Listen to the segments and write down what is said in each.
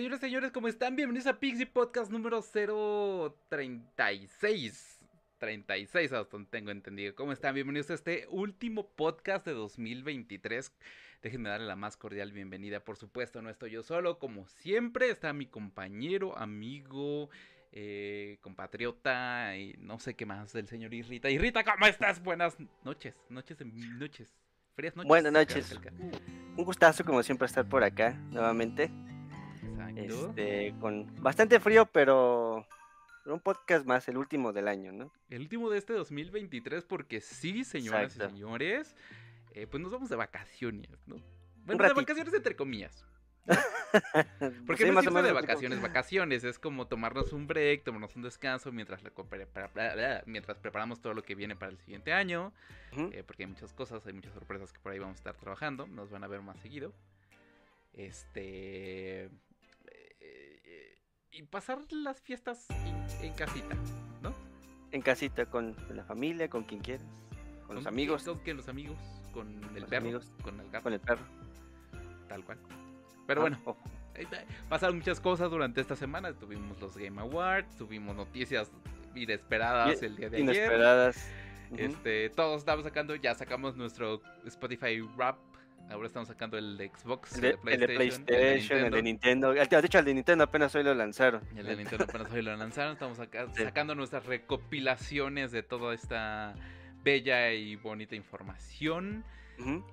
Señores, señores, ¿cómo están? Bienvenidos a Pixie Podcast número 036. 36, hasta donde tengo entendido. ¿Cómo están? Bienvenidos a este último podcast de 2023. Déjenme darle la más cordial bienvenida. Por supuesto, no estoy yo solo. Como siempre, está mi compañero, amigo, eh, compatriota y no sé qué más del señor Irrita. Irrita, ¿cómo estás? Buenas noches. Noches, noches. Frías noches. Buenas noches. Un gustazo, como siempre, estar por acá nuevamente. Este, con bastante frío, pero un podcast más, el último del año, ¿no? El último de este 2023, porque sí, señoras y señores, eh, pues nos vamos de vacaciones, ¿no? Bueno, de vacaciones entre comillas. Porque no es de vacaciones, vacaciones, es como tomarnos un break, tomarnos un descanso mientras, mientras preparamos todo lo que viene para el siguiente año, eh, porque hay muchas cosas, hay muchas sorpresas que por ahí vamos a estar trabajando, nos van a ver más seguido. Este y pasar las fiestas en, casita, ¿no? En casita, con la familia, con quien quieras, con, los amigos. Con los amigos, con el perro, con el gato. Con el perro. Tal cual. Pero ah, bueno, oh. pasaron muchas cosas durante esta semana. Tuvimos los Game Awards, tuvimos noticias inesperadas el día de inesperadas. ayer. Inesperadas. Este, todos estamos sacando, ya sacamos nuestro Spotify Rap Ahora estamos sacando el de Xbox, el de, PlayStation, el de, Nintendo. De hecho, el de Nintendo apenas hoy lo lanzaron. El de Nintendo apenas hoy lo lanzaron. Estamos sacando nuestras recopilaciones de toda esta bella y bonita información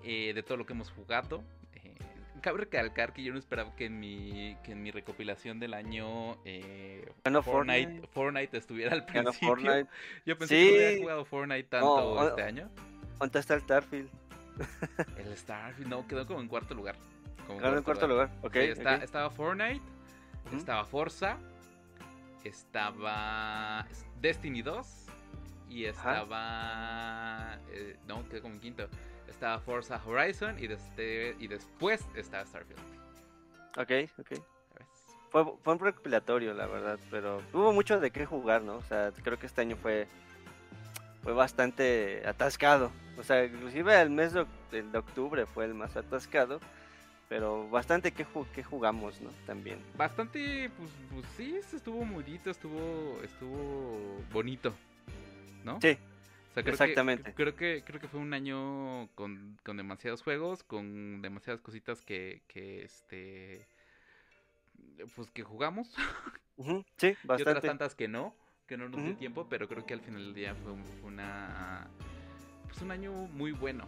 eh, de todo lo que hemos jugado. Eh, cabe recalcar que yo no esperaba que en mi, que en mi recopilación del año eh, Fortnite, Fortnite, estuviera al principio. Yo pensé que no había jugado Fortnite tanto este año. ¿Dónde está el Starfield? El Starfield, no, quedó como en cuarto lugar. Como en cuarto lugar, ok. Estaba Fortnite, estaba Forza, estaba Destiny 2 y estaba... Eh, no, quedó como en quinto. Estaba Forza Horizon y, y después estaba Starfield. Ok, ok. Fue, fue un recopilatorio, la verdad, pero hubo mucho de qué jugar, ¿no? O sea, creo que este año fue fue bastante atascado. O sea, inclusive el mes de, octubre fue el más atascado. Pero bastante que, que jugamos, ¿no? También. Bastante, pues, pues sí, estuvo bonito, estuvo, estuvo bonito, ¿no? Sí. exactamente. creo que creo que fue un año con, con demasiados juegos, con demasiadas cositas que, que este pues que jugamos. sí, bastante. Y otras tantas que no que no nos dio tiempo, pero creo que al final del día fue una pues un año muy bueno.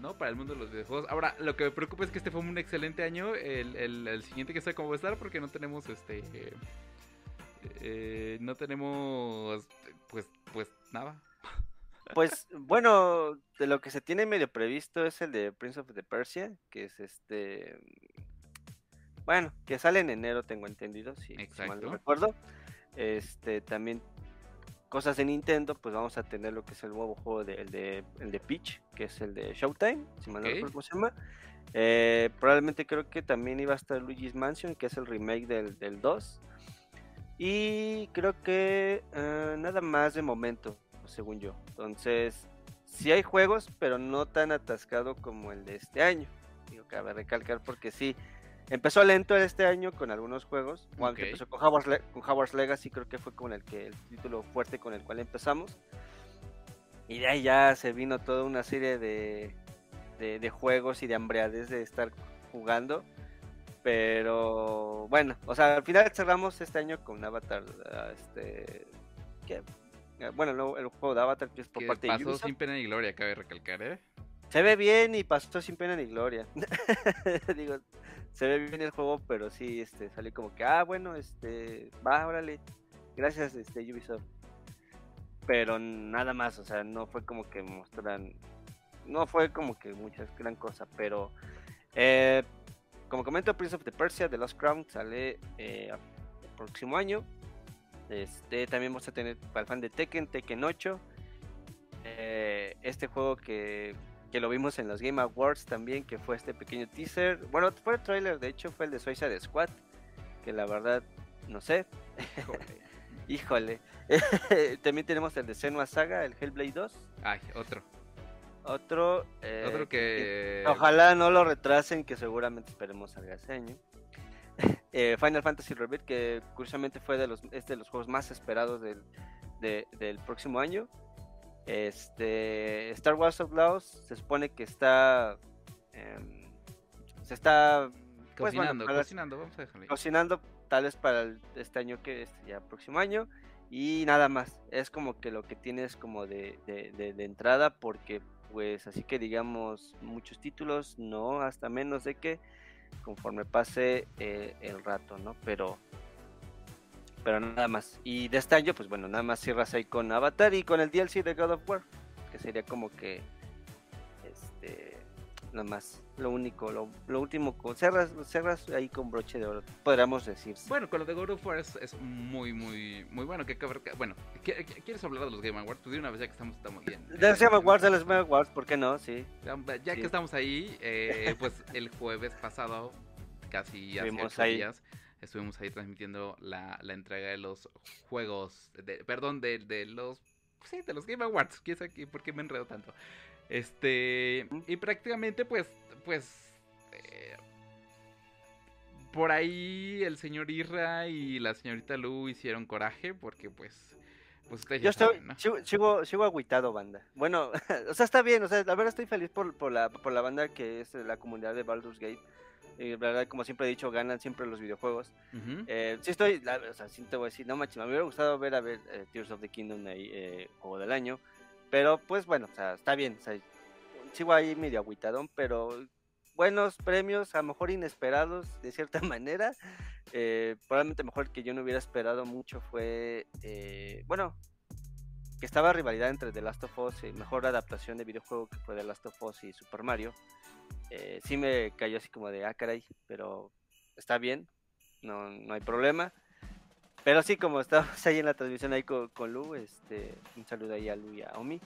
¿no? Para el mundo de los videojuegos. Ahora, lo que me preocupa es que este fue un excelente año. El, el, siguiente que sé cómo va a estar porque no tenemos este. Eh, no tenemos. Pues, pues nada. Pues bueno, de lo que se tiene medio previsto es el de Prince of the Persia, que es este. Bueno, que sale en enero, tengo entendido, si, si mal no recuerdo. Este, también cosas de Nintendo, pues vamos a tener lo que es el nuevo juego de, el, de, el de Peach, que es el de Showtime, si mal no recuerdo cómo se llama. Eh, probablemente creo que también iba a estar Luigi's Mansion, que es el remake del, del 2. Y creo que eh, nada más de momento, según yo. Entonces, sí hay juegos, pero no tan atascado como el de este año. Digo, cabe recalcar porque sí, Empezó lento este año con algunos juegos, aunque empezó con Howard's, Legacy, creo que fue con el que el título fuerte con el cual empezamos. Y de ahí ya se vino toda una serie de, de, juegos y de hambreades de estar jugando. Pero bueno, o sea, al final cerramos este año con Avatar, este, que, bueno, el, juego de Avatar que es por parte de Ubisoft. sin pena ni gloria, cabe recalcar, ¿eh? Se ve bien y pasó sin pena ni gloria. Digo, se ve bien el juego, pero sí, este, sale como que, ah, bueno, este, va, órale, gracias, este, Ubisoft. Pero nada más, o sea, no fue como que mostran, no fue como que muchas gran cosa, pero, eh, como comento, Prince of the Persia, The Lost Crown, sale eh, el próximo año. Este, también vamos a tener para el fan de Tekken, Tekken 8. Eh, este juego que que lo vimos en los Game Awards también, que fue este pequeño teaser. Bueno, fue el trailer, de hecho, fue el de Suicide Squad, que la verdad, no sé. Híjole. también tenemos el de Senua Saga, el Hellblade 2. Ay, otro. Otro. Eh, otro que... Ojalá no lo retrasen, que seguramente esperemos salga ese año. eh, Final Fantasy Rebirth, que curiosamente fue de los, es de los juegos más esperados del, del próximo año. Este, Star Wars Outlaws se supone que está. Em, se está. Pues, cocinando, cocinando, vamos a dejarlo Cocinando, tal vez para este año que es ya próximo año. Y nada más. Es como que lo que tienes como de, de, entrada, porque, pues, así que digamos, muchos títulos, no, hasta menos de que conforme pase eh, el rato, ¿no? Pero pero nada más. Y de este año, pues bueno, nada más cierras ahí con Avatar y con el DLC de God of War, que sería como que, este, nada más, lo único, lo, último, cerras, cerras ahí con broche de oro, podríamos decir. Bueno, con lo de God of War es, muy, muy, muy bueno. Que, bueno, ¿quieres hablar de los Game Awards? Tú de una vez ya que estamos, estamos bien. De los Game Awards, de los Game Awards, ¿por qué no? Sí. Ya, que estamos ahí, eh, pues el jueves pasado, casi hace ocho días estuvimos ahí transmitiendo la, la entrega de los juegos, de, perdón, de, de los, sí, de los Game Awards, ¿Quién sabe por qué me enredo tanto? Este, y prácticamente pues, pues, eh, por ahí el señor Irra y la señorita Lu hicieron coraje porque pues... Pues ustedes Yo estoy, sigo, sigo, agüitado, banda. Bueno, o sea, está bien, o sea, la verdad estoy feliz por, por, la, por la banda que es la comunidad de Baldur's Gate y verdad, como siempre he dicho, ganan siempre los videojuegos. Eh, sí estoy, o sea, sí te voy a decir, no manches, me hubiera gustado ver a ver eh, Tears of the Kingdom ahí, eh, juego del año. Pero pues bueno, o sea, está bien, o sea, sigo ahí medio agüitadón, pero buenos premios, a lo mejor inesperados de cierta manera. probablemente mejor que yo no hubiera esperado mucho fue, bueno, que estaba rivalidad entre The Last of Us mejor adaptación de videojuego que fue The Last of Us y Super Mario. Eh, sí me cayó así como de, ah, caray, pero está bien, no, no hay problema. Pero sí, como estábamos ahí en la transmisión ahí con, Lu, este, un saludo ahí a Lu y a Omi.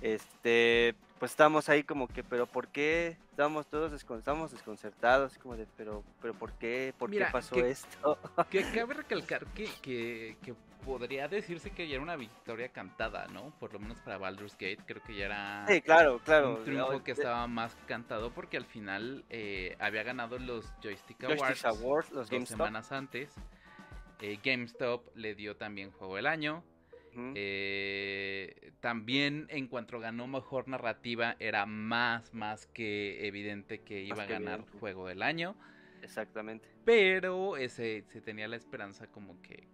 Este, pues estábamos ahí como que, pero ¿por qué? Estábamos todos desconcertados, como de, pero, pero ¿por qué? ¿Por qué pasó esto? Que cabe recalcar que, que, que podría decirse que ya era una victoria cantada, ¿no? Por lo menos para Baldur's Gate, creo que ya era sí, claro, claro. un triunfo que estaba más cantado porque al final eh, había ganado los Joystick Awards, dos semanas antes. Eh, GameStop le dio también Juego del Año. Eh, también en cuanto ganó mejor narrativa era más, más que evidente que iba a ganar Juego del Año. Exactamente. Pero ese, se tenía la esperanza como que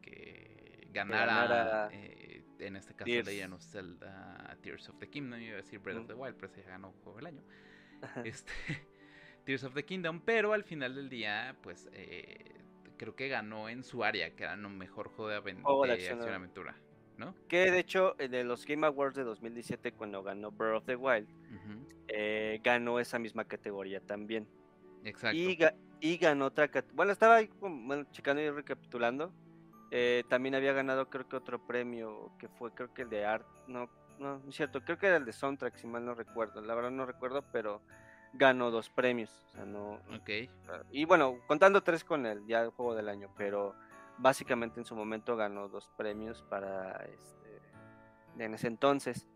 ganara, eh, en este caso Tears. Legend of Zelda Tears of the Kingdom, iba a decir Breath of the Wild, pero se ganó Juego del Año. Este, Tears of the Kingdom, pero al final del día, pues eh, creo que ganó en su área, que era un mejor juego de, acción aventura. ¿no? Que de hecho, en los Game Awards de 2017, cuando ganó Breath of the Wild, eh, ganó esa misma categoría también. Exacto. Y, ganó otra categoría. Bueno, estaba ahí bueno, checando y recapitulando. Eh, también había ganado creo que otro premio que fue creo que el de art, no, no, es cierto, creo que era el de soundtrack si mal no recuerdo, la verdad no recuerdo, pero ganó dos premios, o sea, no. Ok. Y bueno, contando tres con el ya el juego del año, pero básicamente en su momento ganó dos premios para este en ese entonces.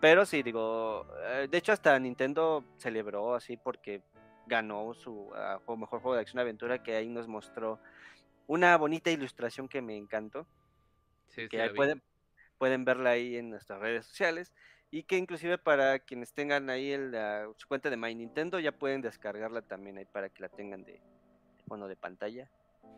Pero sí, digo, eh, de hecho hasta Nintendo celebró así porque ganó su uh, mejor juego de acción aventura que ahí nos mostró una bonita ilustración que me encantó. que pueden, pueden verla ahí en nuestras redes sociales. Y que inclusive para quienes tengan ahí el, su cuenta de My Nintendo ya pueden descargarla también ahí para que la tengan de, fondo de pantalla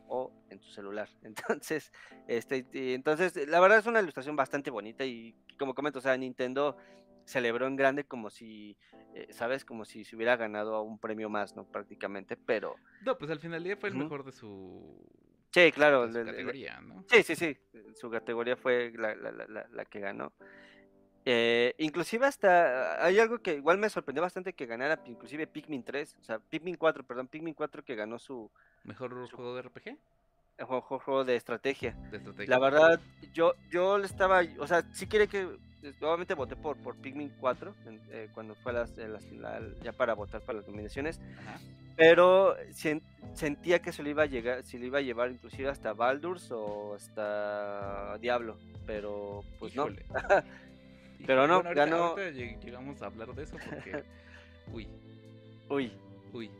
o en su celular. Entonces, este, entonces la verdad es una ilustración bastante bonita y como comento, o sea, Nintendo celebró en grande como si, eh, ¿sabes? Como si se hubiera ganado un premio más, ¿no? Prácticamente, pero... No, pues al final del día fue el mejor de su Sí, claro. Su categoría, ¿no? Sí, sí, sí. Su categoría fue la, la, la, la que ganó. Eh, inclusive hasta hay algo que igual me sorprendió bastante que ganara inclusive Pikmin 3, o sea, Pikmin 4, perdón, Pikmin 4 que ganó su... ¿Mejor juego de RPG? Juego, juego de estrategia. de estrategia. La verdad, yo, yo le estaba, o sea, sí quiere que nuevamente voté por, por Pikmin 4 eh, cuando fue las, ya para votar para las nominaciones. Pero sentía que se le iba a llegar, se le iba a llevar inclusive hasta Baldur's o hasta Diablo, pero pues no. pero no, ganó. llegamos a hablar de eso porque uy. Uy.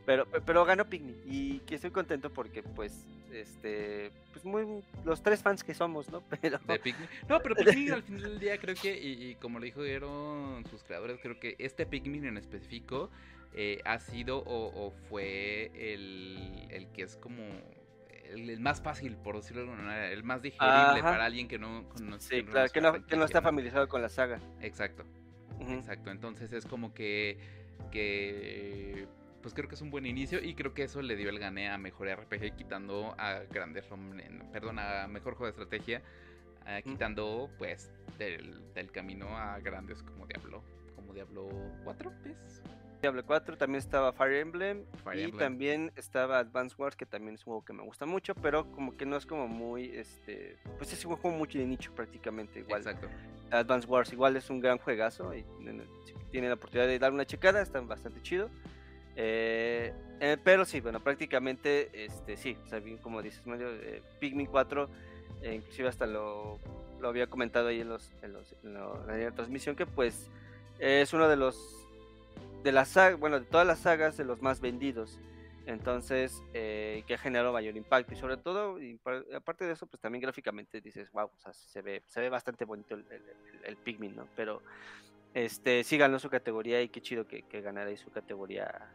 Pero, pero ganó Pikmin y que estoy contento porque pues este pues muy los tres fans que somos, ¿no? Pero de Pikmin. No, pero Pikmin al final del día creo que y, como le dijeron sus creadores, creo que este Pikmin en específico eh, ha sido o, fue el, el que es como el, más fácil, por decirlo de alguna manera, el más digerible para alguien que no Sí, claro, que no, que no está familiarizado con la saga. Exacto. Exacto. Entonces es como que. que pues creo que es un buen inicio y creo que eso le dio el gane a mejor RPG quitando a grandes perdón a mejor juego de estrategia eh, quitando pues del, del, camino a grandes como Diablo como Diablo 4 ¿ves? Diablo 4, también estaba Fire Emblem y también estaba Advance Wars, que también es un juego que me gusta mucho, pero como que no es como muy, este, pues es un juego mucho de nicho prácticamente igual. Exacto. Advance Wars igual es un gran juegazo y si tienen la oportunidad de dar una checada, está bastante chido. Eh, eh, pero sí, bueno, prácticamente, este, sí, o sea, bien como dices, medio, eh, Pikmin 4, inclusive hasta lo, lo había comentado ahí en, los, en, los, la transmisión, que pues es uno de los de la saga, bueno, de todas las sagas de los más vendidos. Entonces, eh, que ha generado mayor impacto. Y sobre todo, aparte de eso, pues también gráficamente dices, wow, o sea, se ve, se ve bastante bonito el, el, Pikmin, ¿no? Pero este sí ganó su categoría y qué chido que, que ganara ahí su categoría.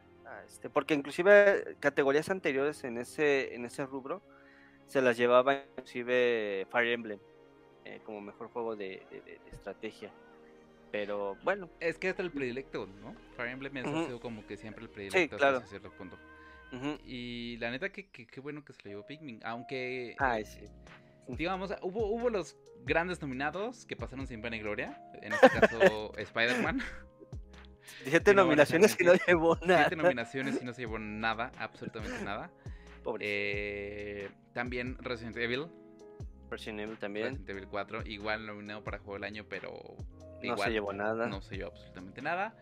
Este, porque inclusive categorías anteriores en ese, en ese rubro se las llevaba inclusive Fire Emblem eh, como mejor juego de estrategia. Pero bueno. Es que es el predilecto, ¿no? Fire Emblem ha sido como que siempre el predilecto hasta cierto punto. Y la neta, que, qué bueno que se le llevó Pikmin. Aunque. Ay, sí. Digamos, hubo, hubo los grandes nominados que pasaron sin pena y gloria. En este caso, Spider-Man. Siete nominaciones y no llevó nada. Siete nominaciones y no se llevó nada, absolutamente nada. Pobre. Eh, también Resident Evil. Resident Evil también. Resident Evil 4, igual nominado para Juego del Año, pero no se llevó nada. No se llevó absolutamente nada.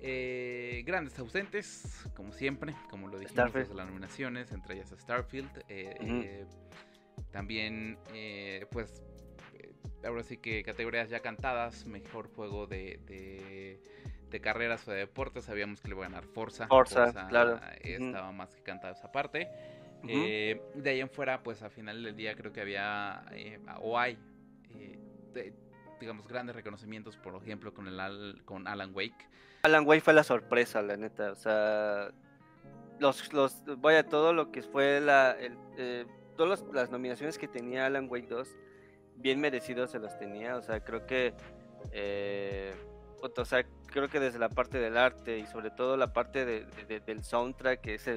Eh, grandes ausentes, como siempre, como lo dijimos de las nominaciones, entre ellas Starfield. Eh, también, pues, ahora sí que categorías ya cantadas, mejor juego de, de, carreras o de deportes, sabíamos que le iba a ganar Forza. Forza, claro. Estaba más que cantada esa parte. de ahí en fuera, pues a final del día creo que había, o hay, digamos, grandes reconocimientos, por ejemplo, con, el, con Alan Wake. Alan Wake fue la sorpresa, la neta, o sea, los, los, vaya, todo lo que fue la, eh, todas las nominaciones que tenía Alan Wake 2, bien merecidos se los tenía, o sea, creo que, eh, o sea, creo que desde la parte del arte y sobre todo la parte del soundtrack, que es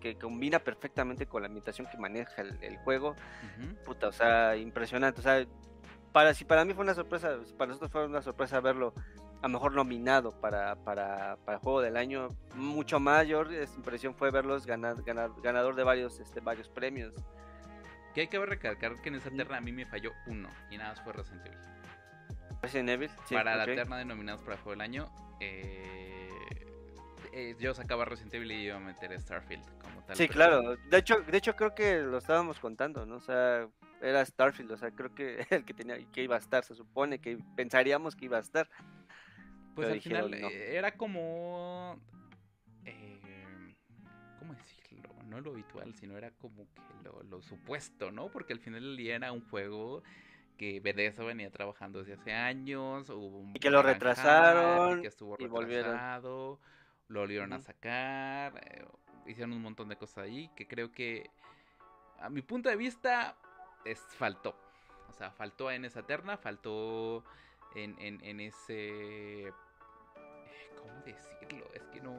que, combina perfectamente con la ambientación que maneja el, juego. Puta, o sea, impresionante. O sea, para si para mí fue una sorpresa, para nosotros fue una sorpresa verlo a mejor nominado para, para, para juego del año. Mucho mayor esa impresión fue verlos ganar, ganar, ganador de varios, este, varios premios. Que hay que recalcar que en esa terna a mí me falló uno y nada más fue Resident Evil. Resident Evil, sí, Para la terna de nominados para juego del año, eh, eh, yo sacaba Resident Evil y iba a meter Starfield como tal. Sí, claro. De hecho, de hecho creo que lo estábamos contando, ¿no? O sea, era Starfield, o sea, creo que el que tenía que iba a estar, se supone que pensaríamos que iba a estar. Pues al final eh, era como eh, ¿cómo decirlo? No lo habitual, sino era como que lo, supuesto, ¿no? Porque al final del día era un juego que Bethesda venía trabajando desde hace años, y que lo retrasaron, que estuvo retrasado, lo volvieron a sacar, eh, hicieron un montón de cosas ahí que creo que a mi punto de vista faltó. O sea, faltó en esa terna, faltó en, en, ese... ¿Cómo decirlo? Es que no,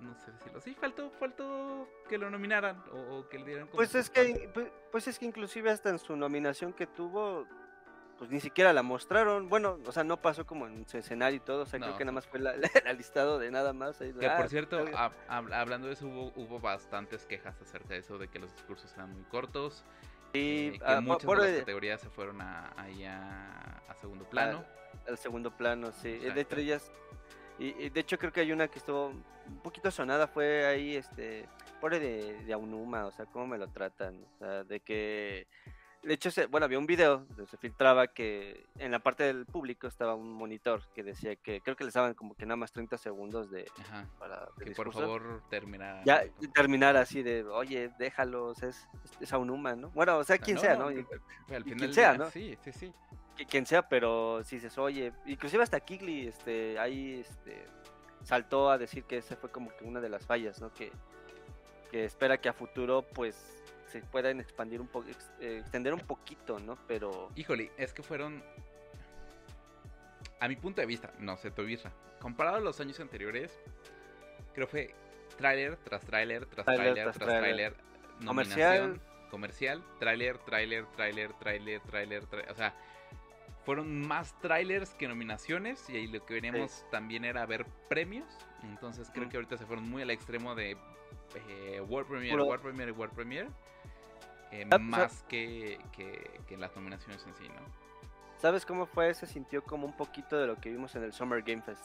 no, sé decirlo. Sí, faltó, faltó que lo nominaran o, que le dieran... pues es que, pues, pues, es que inclusive hasta en su nominación que tuvo, pues ni siquiera la mostraron. Bueno, o sea, no pasó como en su escenario y todo. O sea, creo que nada más fue la, listado de nada más. que por ah, cierto, hablando de eso, hubo, hubo bastantes quejas acerca de eso, de que los discursos eran muy cortos. Y eh, que ah, muchas de las categorías se fueron a, ahí a, segundo plano. Al, segundo plano, sí. De estrellas. Y, de hecho creo que hay una que estuvo un poquito sonada, fue ahí, este, pobre de, de Aunuma, o sea, cómo me lo tratan, o sea, de que de hecho, bueno, había un video donde se filtraba que en la parte del público estaba un monitor que decía que creo que les daban como que nada más 30 segundos de para que por favor terminara. Ya terminar así de, oye, déjalos, es, es a un humano, ¿no? Bueno, o sea, quien sea, ¿no? quien sea, ¿no? Sí, sí, sí. Quien sea, pero si dices, oye, inclusive hasta Kigli, este, ahí, este, saltó a decir que esa fue como que una de las fallas, ¿no? Que, que espera que a futuro, pues, se puedan expandir un poco, eh, extender un poquito, ¿no? Pero... Híjole, es que fueron... A mi punto de vista, no sé tu vista. Comparado a los años anteriores, creo que fue tráiler tras tráiler, tras tráiler, tras tráiler, comercial, comercial, tráiler, tráiler, tráiler, tráiler, tráiler, o sea, fueron más trailers que nominaciones y ahí lo que veníamos también era ver premios. Entonces creo que ahorita se fueron muy al extremo de eh, World Premiere, World Premiere, World Premiere. Eh, más que, que, las nominaciones en sí, ¿no? ¿Sabes cómo fue? Se sintió como un poquito de lo que vimos en el Summer Game Fest,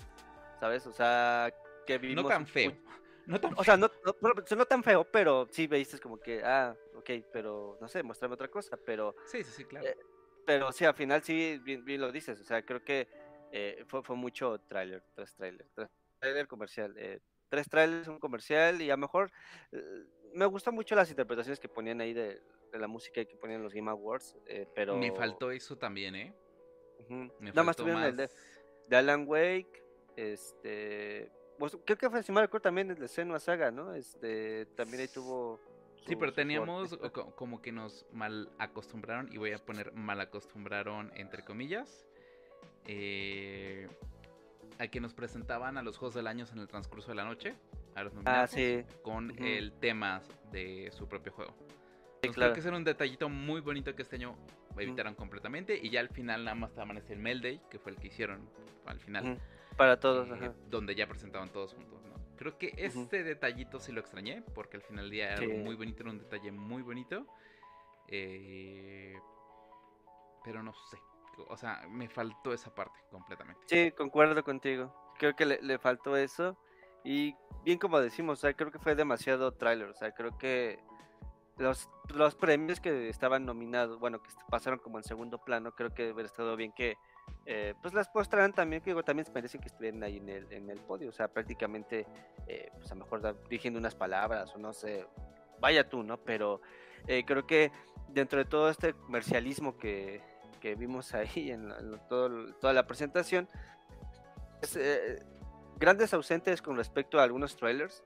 ¿sabes? O sea, que vimos... No tan feo. No tan o sea, no, no, tan feo, pero sí veiste como que, ah, ok, pero no sé, muéstrame otra cosa, pero... Sí, sí, sí, claro. Eh, pero sí, al final sí, bien, lo dices, o sea, creo que eh, fue, fue mucho tráiler, tres tráiler, tres tráiler comercial, eh, tres trailers, un comercial y a lo mejor me gustan mucho las interpretaciones que ponían ahí de, la música que ponían los Game Awards, eh, pero... Me faltó eso también, ¿eh? Nada más tuvieron el de, Alan Wake, este... Pues, creo que fue, si me también el de Senua Saga, ¿no? Este, también ahí tuvo... sí, pero teníamos como que nos mal acostumbraron, y voy a poner mal acostumbraron entre comillas, eh, a que nos presentaban a los juegos del año en el transcurso de la noche, a los ah, sí. con el tema de su propio juego. Creo que era un detallito muy bonito que este año evitaron completamente. Y ya al final nada más estaban ese Mel Day, que fue el que hicieron al final. Para todos, eh, Donde ya presentaban todos juntos, ¿no? Creo que este detallito sí lo extrañé, porque al final del día era muy bonito, era un detalle muy bonito. Eh, pero no sé. O sea, me faltó esa parte completamente. Sí, concuerdo contigo. Creo que le, le faltó eso. Y bien como decimos, o sea, creo que fue demasiado trailer. O sea, creo que los, los premios que estaban nominados, bueno, que pasaron como en segundo plano, creo que hubiera estado bien que eh, pues las mostraran también, que también se que estuvieran ahí en el, en el podio, o sea, prácticamente, eh, pues a lo mejor dirigiendo unas palabras o no sé, vaya tú, ¿no? Pero eh, creo que dentro de todo este comercialismo que, que vimos ahí en, todo, toda la presentación, pues, grandes ausentes con respecto a algunos trailers,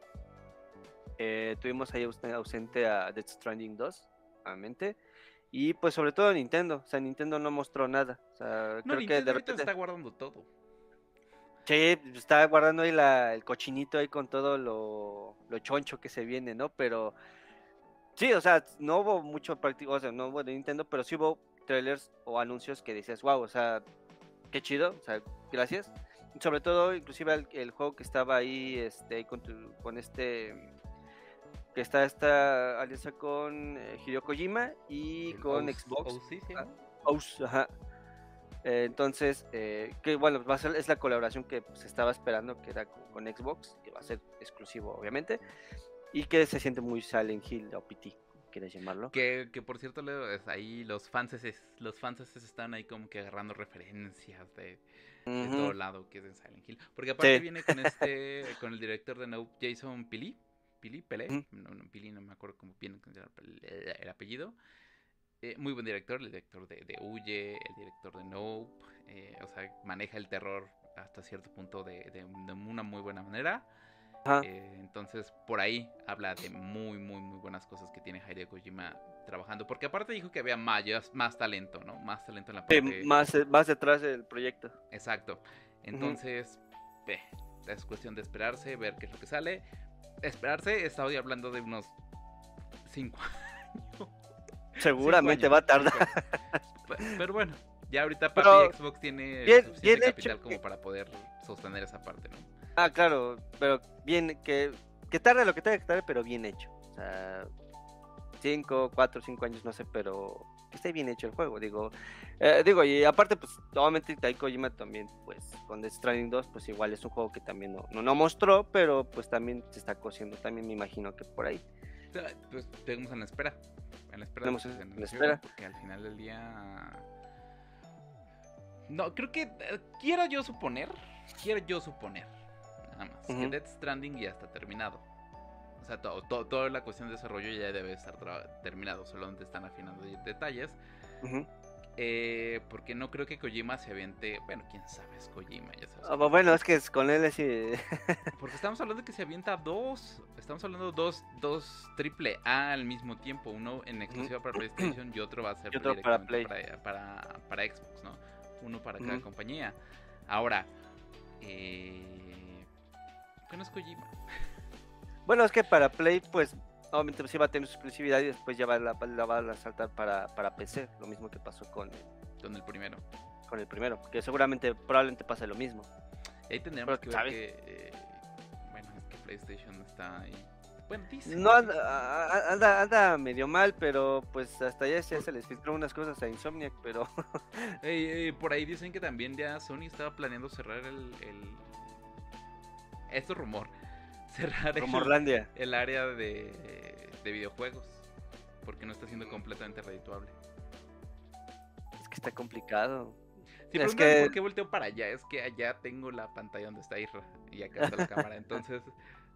eh, tuvimos ahí ausente a Death Stranding 2, obviamente. Y pues sobre todo Nintendo. O sea, Nintendo no mostró nada. O sea, creo que de repente está guardando todo. Sí, está guardando ahí la, el cochinito ahí con todo lo, lo, choncho que se viene, ¿no? Pero sí, o sea, no hubo mucho práctico, o sea, no hubo de Nintendo, pero sí hubo trailers o anuncios que decías, wow, o sea, qué chido, o sea, gracias. Sobre todo, inclusive el, juego que estaba ahí, este, con, con este que está esta alianza con eh, Hideo Kojima y con Xbox. Ah, eh, entonces, eh, que bueno, va a ser, es la colaboración que se estaba esperando que era con, Xbox, que va a ser exclusivo, obviamente, y que se siente muy Silent Hill o PT, quieres llamarlo. Que, que por cierto, ahí los fans los fans están ahí como que agarrando referencias de, todo lado que es en Silent Hill. Porque aparte viene con este, con el director de Nope, Jason Pili Pili, Pelé, no, no, Pili, no me acuerdo cómo viene el, apellido. Eh, muy buen director, el director de, de Huye, el director de Nope, eh, o sea, maneja el terror hasta cierto punto de, de, una muy buena manera. Eh, entonces, por ahí habla de muy, muy, muy buenas cosas que tiene Hideo Kojima trabajando. Porque aparte dijo que había más, más talento, ¿no? Más talento en la parte... más, más detrás del proyecto. Exacto. Entonces, es cuestión de esperarse, ver qué es lo que sale esperarse, estaba hablando de unos 5 años. Seguramente va a tardar. Pero, bueno, ya ahorita para Xbox tiene bien, suficiente capital como para poder sostener esa parte, ¿no? Ah, claro, pero bien, que, que tarde lo que tenga que tarde, pero bien hecho. O sea, 5, 4, 5 años, no sé, pero que esté bien hecho el juego, digo. Eh, digo, y aparte, pues, obviamente Taiko Kojima también, pues, con The Stranding 2, pues igual es un juego que también no, no, mostró, pero pues también se está cociendo, también me imagino que por ahí. Pues tenemos en la espera, en la espera tenemos en espera. Porque al final del día. No, creo que. Eh, quiero yo suponer. Quiero yo suponer. Nada más. Que Death Stranding ya está terminado. O sea, toda la cuestión de desarrollo ya debe estar terminado. Solamente están afinando detalles. Eh, porque no creo que Kojima se aviente. Bueno, quién sabe, es Kojima, ya sabes. Ah, bueno, es que es con él así. porque estamos hablando de que se avienta dos. Estamos hablando de dos, dos triple A al mismo tiempo. Uno en exclusiva para PlayStation y otro va a ser para, Play. Para, para, Xbox, ¿no? Uno para cada compañía. Ahora, eh, ¿qué no es Kojima? Bueno, es que para Play, pues obviamente sí va a tener su exclusividad y después ya va, la, la va a saltar para, para PC, lo mismo que pasó con, con el primero. Con el primero, que seguramente probablemente pase lo mismo. Y ahí tendríamos que ver que, eh, bueno, es que PlayStation está ahí. Bueno, dice. No, anda, anda, medio mal, pero pues hasta ya se, les filtró unas cosas a Insomniac, pero... por ahí dicen que también ya Sony estaba planeando cerrar el... el... Es rumor cerrar el, área de, videojuegos porque no está siendo completamente redituable. Es que está complicado. Si es que... por qué volteo para allá, es que allá tengo la pantalla donde está Isra y acá está la cámara. Entonces,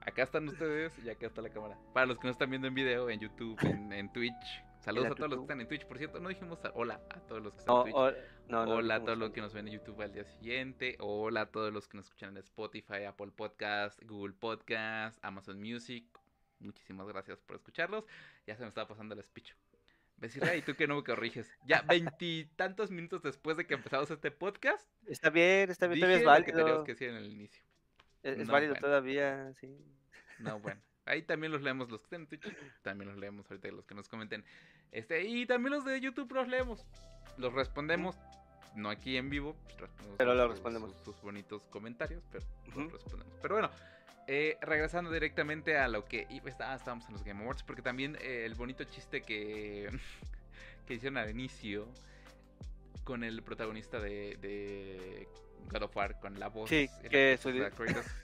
acá están ustedes y acá está la cámara. Para los que no están viendo en video, en YouTube, en Twitch, Saludos a todos los que están en Twitch. Por cierto, no dijimos hola a todos los que están en Twitch. Hola a todos los que nos ven en YouTube al día siguiente. Hola a todos los que nos escuchan en Spotify, Apple Podcast, Google Podcast, Amazon Music. Muchísimas gracias por escucharlos. Ya se me estaba pasando el speech. Besira, ¿y tú que no me corriges? Ya veintitantos minutos después de que empezamos este podcast. Está bien, está bien, todavía es válido. que teníamos que decir en el inicio. Es, válido todavía, sí. No, bueno. Ahí también los leemos los que estén en Twitch. También los leemos ahorita los que nos comenten. Este, y también los de YouTube los leemos. Los respondemos. No aquí en vivo. Pues, pero los respondemos. Sus, bonitos comentarios. Pero los respondemos. Pero bueno. Eh, regresando directamente a lo que. Ah, estábamos en los Game Awards. Porque también eh, el bonito chiste que. que hicieron al inicio. Con el protagonista de, de God of War. Con la voz. Sí, que soy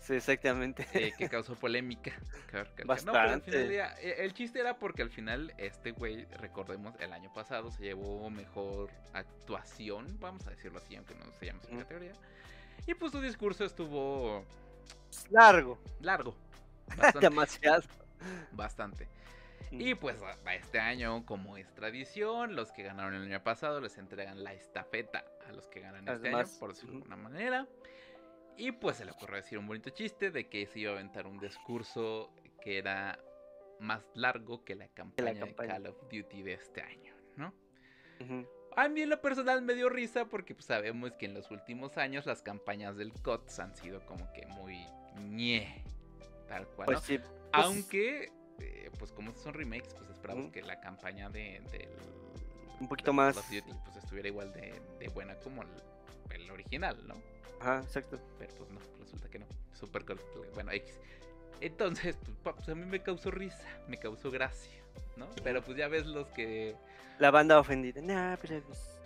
Sí, exactamente. Eh, que causó polémica. Bastante. Eh, el chiste era porque al final este güey, recordemos, el año pasado se llevó mejor actuación, vamos a decirlo así, aunque no se llame su categoría. Y pues su discurso estuvo... Largo. Largo. Demasiado. Bastante. Y pues a este año, como es tradición, los que ganaron el año pasado les entregan la estafeta a los que ganan este año, por decirlo de alguna manera. Y pues se le ocurrió decir un bonito chiste de que se iba a aventar un discurso que era más largo que la campaña, de Call of Duty de este año, ¿no? A mí en lo personal me dio risa porque pues, sabemos que en los últimos años las campañas del COTS han sido como que muy ñe, tal cual. Pues sí, pues Aunque, eh, pues como son remakes, pues esperamos que la campaña de, del... Un poquito más... Call of Duty, pues estuviera igual de, buena como el original, ¿no? Ajá, exacto. Pero pues no, resulta que no. Súper Bueno, X. Entonces, pues, pues, a mí me causó risa, me causó gracia, ¿no? Pero pues ya ves los que... La banda ofendida. Nah, pero pues...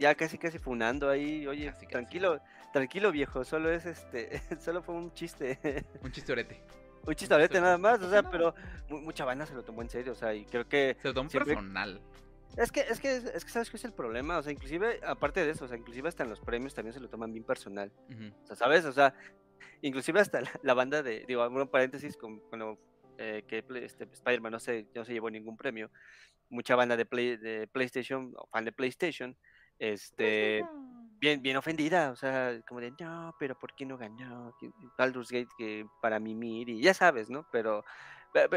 Ya casi casi funando ahí, oye, tranquilo, tranquilo viejo, solo es este, solo fue un chiste. Un chistorete. Un chistorete nada más, o sea, pero mucha banda se lo tomó en serio, o sea, y creo que... Se lo tomó personal. Es que, es que, es que sabes qué es el problema, o sea, inclusive, aparte de eso, o sea, inclusive hasta en los premios también se lo toman bien personal. O sea, ¿sabes? O sea, inclusive hasta la, banda de, digo, un paréntesis, con, cuando eh, que este, Spider-Man no se, no se llevó ningún premio, mucha banda de, Play, de PlayStation, o fan de PlayStation, este, bien, bien ofendida, o sea, como de, no, pero ¿por qué no ganó? Baldur's Gate que para mimir, y ya sabes, ¿no? Pero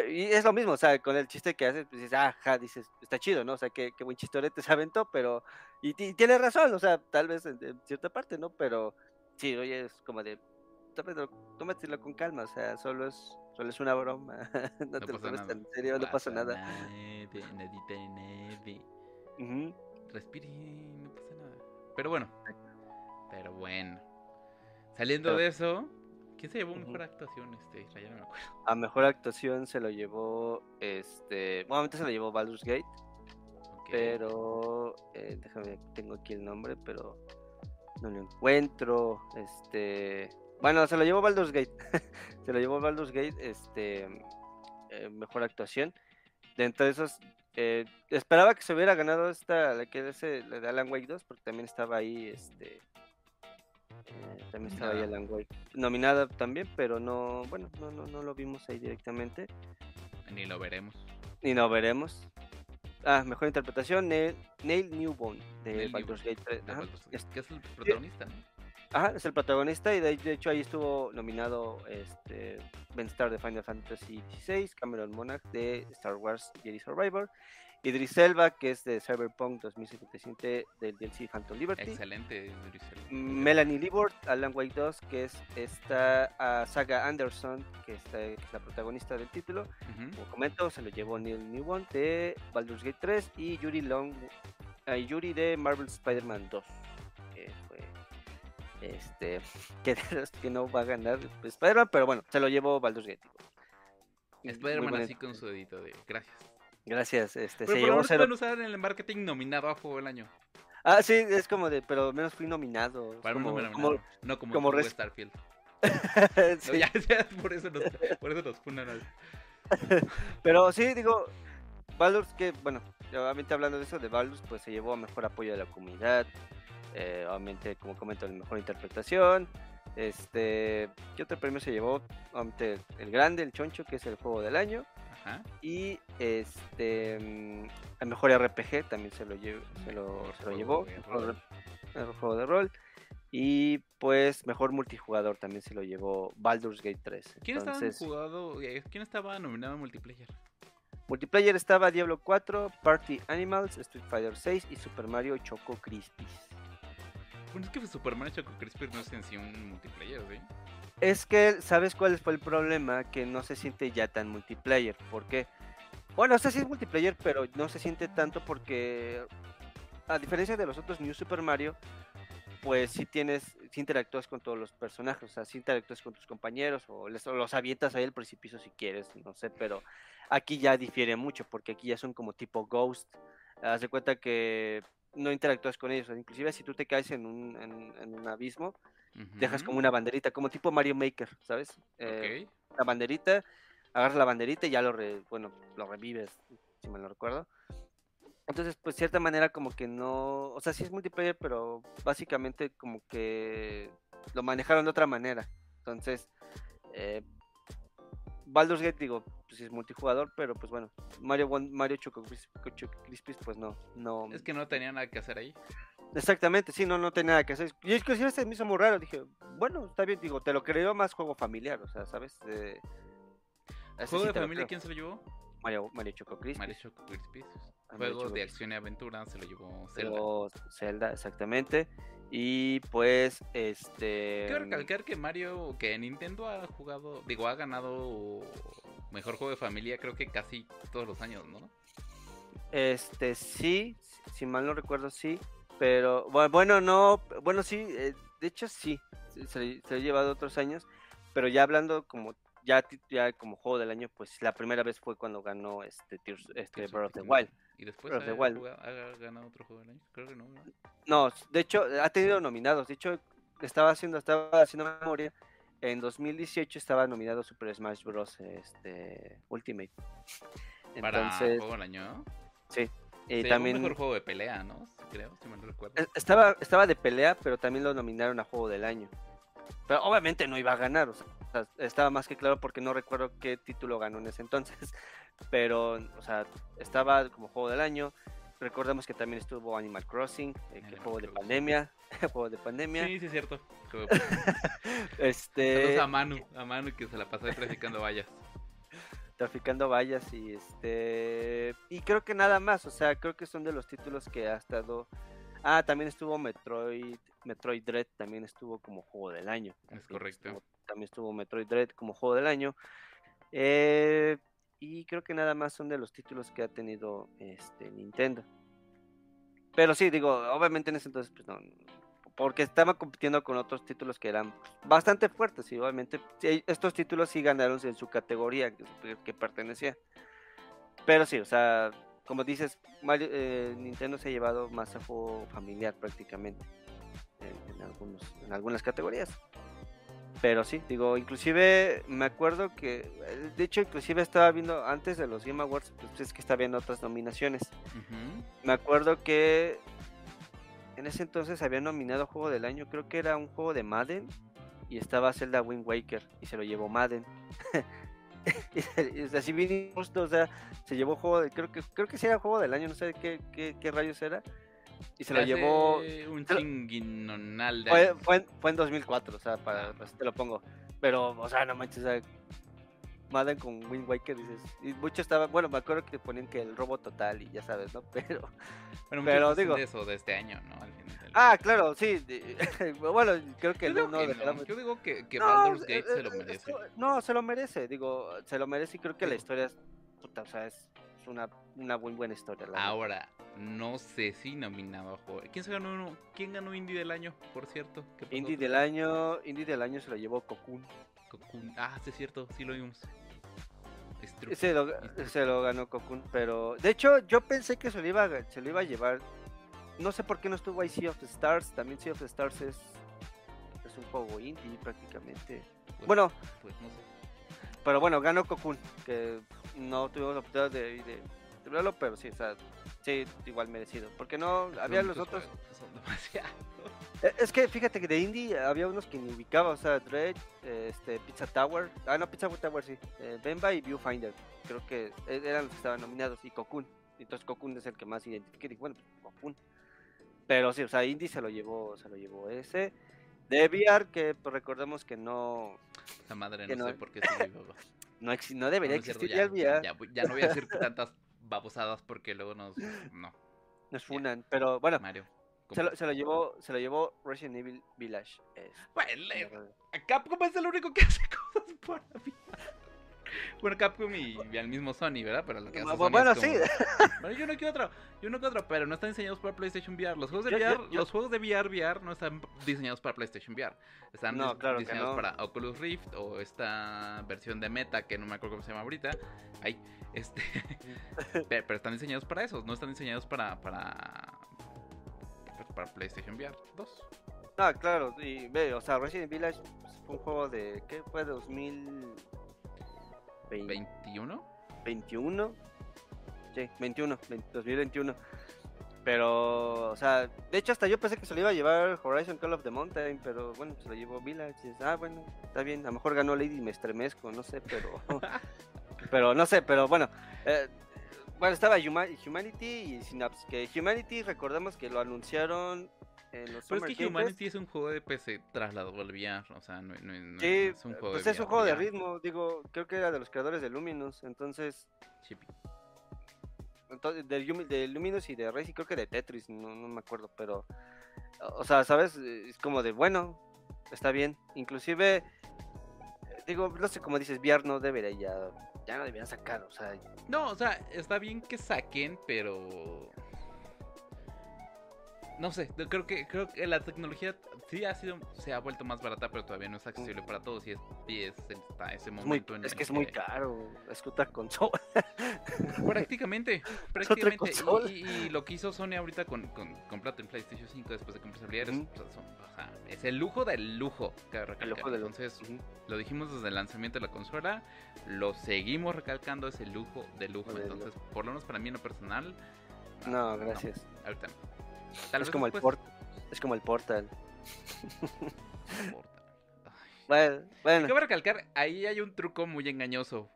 y es lo mismo, o sea, con el chiste que haces, pues dices, ah, dices, está chido, ¿no? O sea, qué, qué buen chistorete se aventó, pero. Y, y tiene razón, o sea, tal vez en, cierta parte, ¿no? Pero sí, oye, es como de. Tómatelo con calma, o sea, solo es, solo es una broma. no, te lo tomes tan en serio, no pasa nada. Nadie, nadie, uh Respire, no pasa nada. Pero bueno. Pero bueno. Saliendo de eso, ¿Quién se llevó mejor actuación? Este, ya no me acuerdo. A mejor actuación se lo llevó, este, bueno, se lo llevó Baldur's Gate. Pero, eh, déjame, tengo aquí el nombre, pero no lo encuentro. Este, bueno, se lo llevó Baldur's Gate. se lo llevó Baldur's Gate, este, eh, mejor actuación. Dentro de esos, eh, esperaba que se hubiera ganado esta, la que es la de Alan Wake 2, porque también estaba ahí, este, eh, también estaba ahí Alan Wake, nominada también, pero no, bueno, no, no, no lo vimos ahí directamente. Ni lo veremos. Ni lo veremos. Ah, mejor interpretación, Neil, Newborn de Baldur's Gate 3. que es el protagonista, ¿no? Ajá, es el protagonista y de, hecho ahí estuvo nominado este Ben Star de Final Fantasy XVI, Cameron Monarch de Star Wars Jedi Survivor, Idris Elba que es de Cyberpunk 2077 del DLC Phantom Liberty. Excelente, Idris Elba. Melanie Libord, Alan Wake 2 que es esta uh, Saga Anderson que, es la protagonista del título. Como comento, se lo llevó Neil Newborn de Baldur's Gate 3 y Yuri Long, uh, Yuri de Marvel Spider-Man 2 este que, que no va a ganar Spider-Man, pero bueno, se lo llevó Baldur's Gate. Spider-Man así con su dedito de gracias. Gracias, este pero se llevó cero. pueden usar en el marketing nominado a Juego del Año. Ah, sí, es como de, pero menos fui nominado. Para como, como, no como, como Starfield. sí. ya, ya, por eso nos, por eso nos pero sí, digo, Baldur's que, bueno, obviamente hablando de eso, de Baldur's, pues se llevó a mejor apoyo de la comunidad, eh, obviamente, como comento, la mejor interpretación. Este, ¿qué otro premio se llevó? Obviamente, el grande, el choncho, que es el juego del año. Y este, mm, el mejor RPG también se lo, se lo, se lo llevó. El juego de rol. Y pues mejor multijugador también se lo llevó Baldur's Gate 3. ¿Quién, estaba, jugado, eh, ¿quién estaba nominado a multiplayer? Multiplayer estaba Diablo 4, Party Animals, Street Fighter 6 y Super Mario Choco Crispies. Bueno, es que Super Mario Choco Crispy no es en sí un multiplayer, ¿sí? Es que, ¿sabes cuál fue el problema? Que no se siente ya tan multiplayer. ¿Por qué? Bueno, o sí es multiplayer, pero no se siente tanto porque, a diferencia de los otros New Super Mario, pues sí tienes, sí interactúas con todos los personajes, o sea, sí interactúas con tus compañeros o, los avientas ahí al precipicio si quieres, no sé, pero aquí ya difiere mucho porque aquí ya son como tipo Ghost. Haz de cuenta que no interactúas con ellos. Inclusive si tú te caes en un, en, un abismo, dejas como una banderita, como tipo Mario Maker, ¿sabes? Eh, la banderita, agarras la banderita y ya lo, bueno, lo revives, si me lo recuerdo. Entonces, pues, cierta manera como que no, o sea, sí es multiplayer, pero básicamente como que lo manejaron de otra manera. Entonces, eh, Baldur's Gate, digo, pues es multijugador, pero pues bueno, Mario Mario Choco Crispis, pues no, no. Es que no tenía nada que hacer ahí. Exactamente, sí, no, no tenía nada que hacer. Y es que si se me hizo muy raro, dije, bueno, está bien, digo, te lo creo más juego familiar, o sea, ¿sabes? ¿Juego de familia quién se lo llevó? Mario, Mario Choco Crispis. Mario Choco Crispis. Juego de acción y aventura se lo llevó Zelda. Zelda, exactamente. Y pues, este. Quiero recalcar que Mario, que Nintendo ha jugado, digo, ha ganado mejor juego de familia, creo que casi todos los años, ¿no? Este, sí, si mal no recuerdo, sí. Pero, bueno, no, bueno, sí, eh, de hecho sí, se, se, ha llevado otros años. Pero ya hablando como ya, ya como juego del año, pues la primera vez fue cuando ganó este, este Breath of the Wild. ¿Y después ha, ganado otro juego del año? Creo que no. No, de hecho, ha tenido nominados. De hecho, estaba haciendo, estaba haciendo memoria. En 2018 estaba nominado Super Smash Bros. Este, Ultimate. Entonces, ¿Para juego del año? Sí. Y también un mejor juego de pelea, ¿no? Creo, si me recuerdo. Estaba, estaba de pelea, pero también lo nominaron a juego del año. Pero obviamente no iba a ganar, o sea, estaba más que claro porque no recuerdo qué título ganó en ese entonces. Pero, o sea, estaba como juego del año. Recordemos que también estuvo Animal Crossing, el eh, juego de pandemia. juego de pandemia. Sí, sí, es cierto. este. Saludos a Manu, a Manu que se la pasó traficando vallas. Traficando vallas y este. Y creo que nada más, o sea, creo que son de los títulos que ha estado. Ah, también estuvo Metroid, Metroid Dread, también estuvo como juego del año. Es correcto también estuvo Metroid Dread como juego del año. Eh, y creo que nada más son de los títulos que ha tenido este Nintendo. Pero sí, digo, obviamente en ese entonces, pues no, porque estaba compitiendo con otros títulos que eran bastante fuertes y obviamente estos títulos sí ganaron en su categoría que, pertenecía. Pero sí, o sea, como dices, eh, Nintendo se ha llevado más a juego familiar prácticamente en, algunos, en algunas categorías. Pero sí, digo, inclusive me acuerdo que, eh, de hecho, inclusive estaba viendo antes de los Game Awards, pues es que estaba viendo otras nominaciones. Me acuerdo que en ese entonces había nominado Juego del Año, creo que era un juego de Madden, y estaba Zelda Wind Waker, y se lo llevó Madden. y así bien justo, o sea, se llevó juego de, creo que, creo que sí era Juego del Año, no sé qué, qué, qué rayos era. Y se lo llevó. Un chinguinonal fue, fue, fue, en 2004, o sea, para, ah. te lo pongo. Pero, o sea, no manches, o sea, Madden con Wind Waker, dices. Y mucho estaba, bueno, me acuerdo que ponían que el robo total y ya sabes, ¿no? Pero. Bueno, pero digo. De eso de este año, ¿no? Ah, claro, sí. bueno, creo que no, no, Yo digo que, que Baldur's Gate se lo merece. No, se lo merece, digo, se lo merece y creo que la historia es. Puta, o sea, es una, una muy buena historia. Ahora, no sé si nominado a juego. ¿Quién se ganó uno? ¿Quién ganó Indie del año, por cierto? Indie del año, Indie del año se lo llevó Cocoon. Cocoon. Ah, sí es cierto, sí lo vimos. Se lo, se lo, ganó Cocoon, pero de hecho yo pensé que se lo iba, se lo iba a llevar. No sé por qué no estuvo ahí Sea of the Stars. También Sea of the Stars es, es un juego indie prácticamente. Pues, bueno, pues no sé. Pero bueno, ganó Cocoon, que no tuvimos la oportunidad de, de, verlo, pero sí, o sea, sí, igual merecido. Porque no, había los otros. Son demasiado. Eh, es que fíjate que de indie había unos que ni ubicaba, o sea, Dread, este, Pizza Tower, ah no, Pizza Tower sí, eh, Bemba y Viewfinder, creo que e, eran los que estaban nominados, y Cocoon, entonces Cocoon es el que más identifique, y bueno, pues, Cocoon, pero sí, o sea, indie se lo llevó, se lo llevó ese, de VR, que pues, recordemos que no... La madre, no, sé por qué se lo no, no debería existir ya, ya, ya, no voy a decir tantas babosadas porque luego nos... No. Nos funan, pero bueno. Mario. Se lo, se lo, llevó, se lo llevó Resident Evil Village. bueno, Capcom es el único que hace cosas la vida. Bueno, Capcom y, al mismo Sony, ¿verdad? Pero lo que hace bueno, sí. Bueno, yo no quiero otro, yo no quiero otro, pero no están diseñados para PlayStation VR. Los juegos de VR, los juegos de VR VR no están diseñados para PlayStation VR. Están diseñados para Oculus Rift o esta versión de Meta que no me acuerdo cómo se llama ahorita. Ahí, este, pero, están diseñados para esos, no están diseñados para para para PlayStation VR 2. Ah, claro, y ve, o sea, Resident Village fue un juego de, ¿qué fue? 2021. 21. Sí, 21, 2021. Pero, o sea, de hecho hasta yo pensé que se lo iba a llevar Horizon Call of the Mountain, pero bueno, se lo llevó Village. ah, bueno, está bien, a lo mejor ganó Lady y me estremezco, no sé, pero... pero no sé, pero bueno, eh, bueno, estaba Humanity y Synapse. Que Humanity, recordamos que lo anunciaron en los Pero es que Humanity es un juego de PC trasladado al VR. O sea, no, no, sí, es un juego pues de es un juego de ritmo. Digo, creo que era de los creadores de Luminous. Entonces. Chippy. Entonces, de, Luminous y de Race, creo que de Tetris, no, no me acuerdo, pero. O sea, ¿sabes? Es como de, bueno, está bien. Inclusive, digo, no sé cómo dices, VR no debería ya ya no deberían sacar, o sea. No, o sea, está bien que saquen, pero. No sé, creo que, creo que la tecnología sí ha sido, se ha vuelto más barata, pero todavía no es accesible para todos. Y es, y es ese momento es que es muy caro, es otra consola. Prácticamente, prácticamente. Y, y, lo que hizo Sony ahorita con, con, con en PlayStation 5 después de comprar es, es el lujo del lujo. Que el lujo del Entonces, lo dijimos desde el lanzamiento de la consola, lo seguimos recalcando, es el lujo del lujo. Entonces, por lo menos para mí en lo personal. No, gracias. ahorita es como, el es como el Portal. bueno, bueno. Quiero recalcar, ahí hay un truco muy engañoso.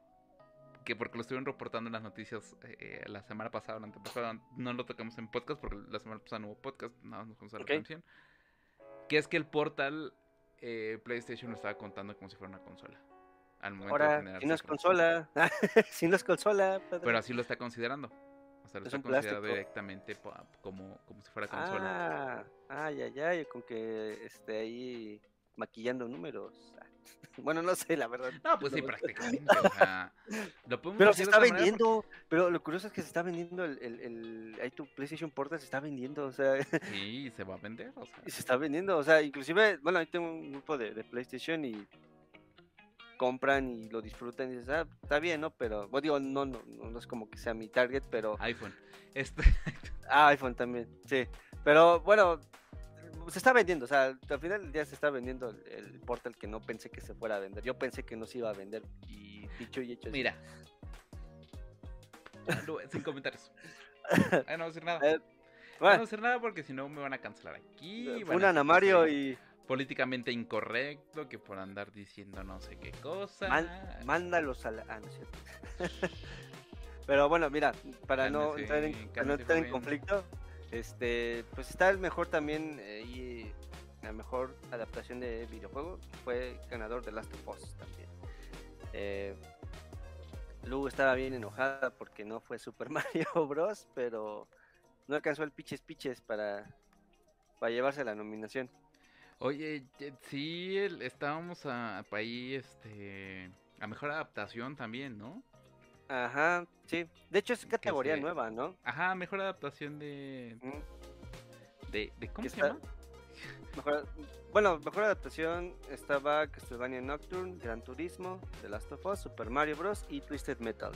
Que porque lo estuvieron reportando en las noticias eh, la semana pasada, la antepasada, no lo tocamos en podcast porque la semana pasada no hubo podcast, nada más nos la atención. Que es que el Portal eh, PlayStation lo estaba contando como si fuera una consola. Al momento Ahora, si no es consola, si no es consola. Pero así lo está considerando. O sea, lo está considerado directamente como, como si fuera consola. Ah, ay, ay, ay, con que esté ahí maquillando números. Bueno, no sé, la verdad. No, pues sí, prácticamente. O sea, pero se está vendiendo. Pero lo curioso es que se está vendiendo el, el, el ahí tu PlayStation Portal se está vendiendo, o sea. Sí, se va a vender, o sea. Y se está vendiendo, o sea, inclusive, bueno, ahí tengo un grupo de, de PlayStation y compran y lo disfrutan y dices, ah, está bien, ¿no? Pero, bueno, digo, no, no, no, es como que sea mi target, pero... iPhone. Este... ah, iPhone también, sí. Pero bueno, se está vendiendo, o sea, al final del día se está vendiendo el, Portal que no pensé que se fuera a vender. Yo pensé que no se iba a vender y dicho y hecho. Mira. sin comentarios. no voy a decir nada. Eh, no voy a decir nada porque si no me van a cancelar aquí. Funan a Mario y políticamente incorrecto, que por andar diciendo no sé qué cosa. mándalos a la... Ah, Pero bueno, mira, para no entrar en, conflicto, este, pues está el mejor también eh, y la mejor adaptación de videojuego fue ganador de Last of Us también. Eh, estaba bien enojada porque no fue Super Mario Bros, pero no alcanzó el Piches Piches para, para llevarse la nominación. Oye, sí, estábamos a, ahí, este, a mejor adaptación también, ¿no? Ajá, sí. De hecho es categoría nueva, ¿no? Ajá, mejor adaptación de... de, de, ¿Cómo se llama? bueno, mejor adaptación estaba Castlevania Nocturne, Gran Turismo, The Last of Us, Super Mario Bros. y Twisted Metal,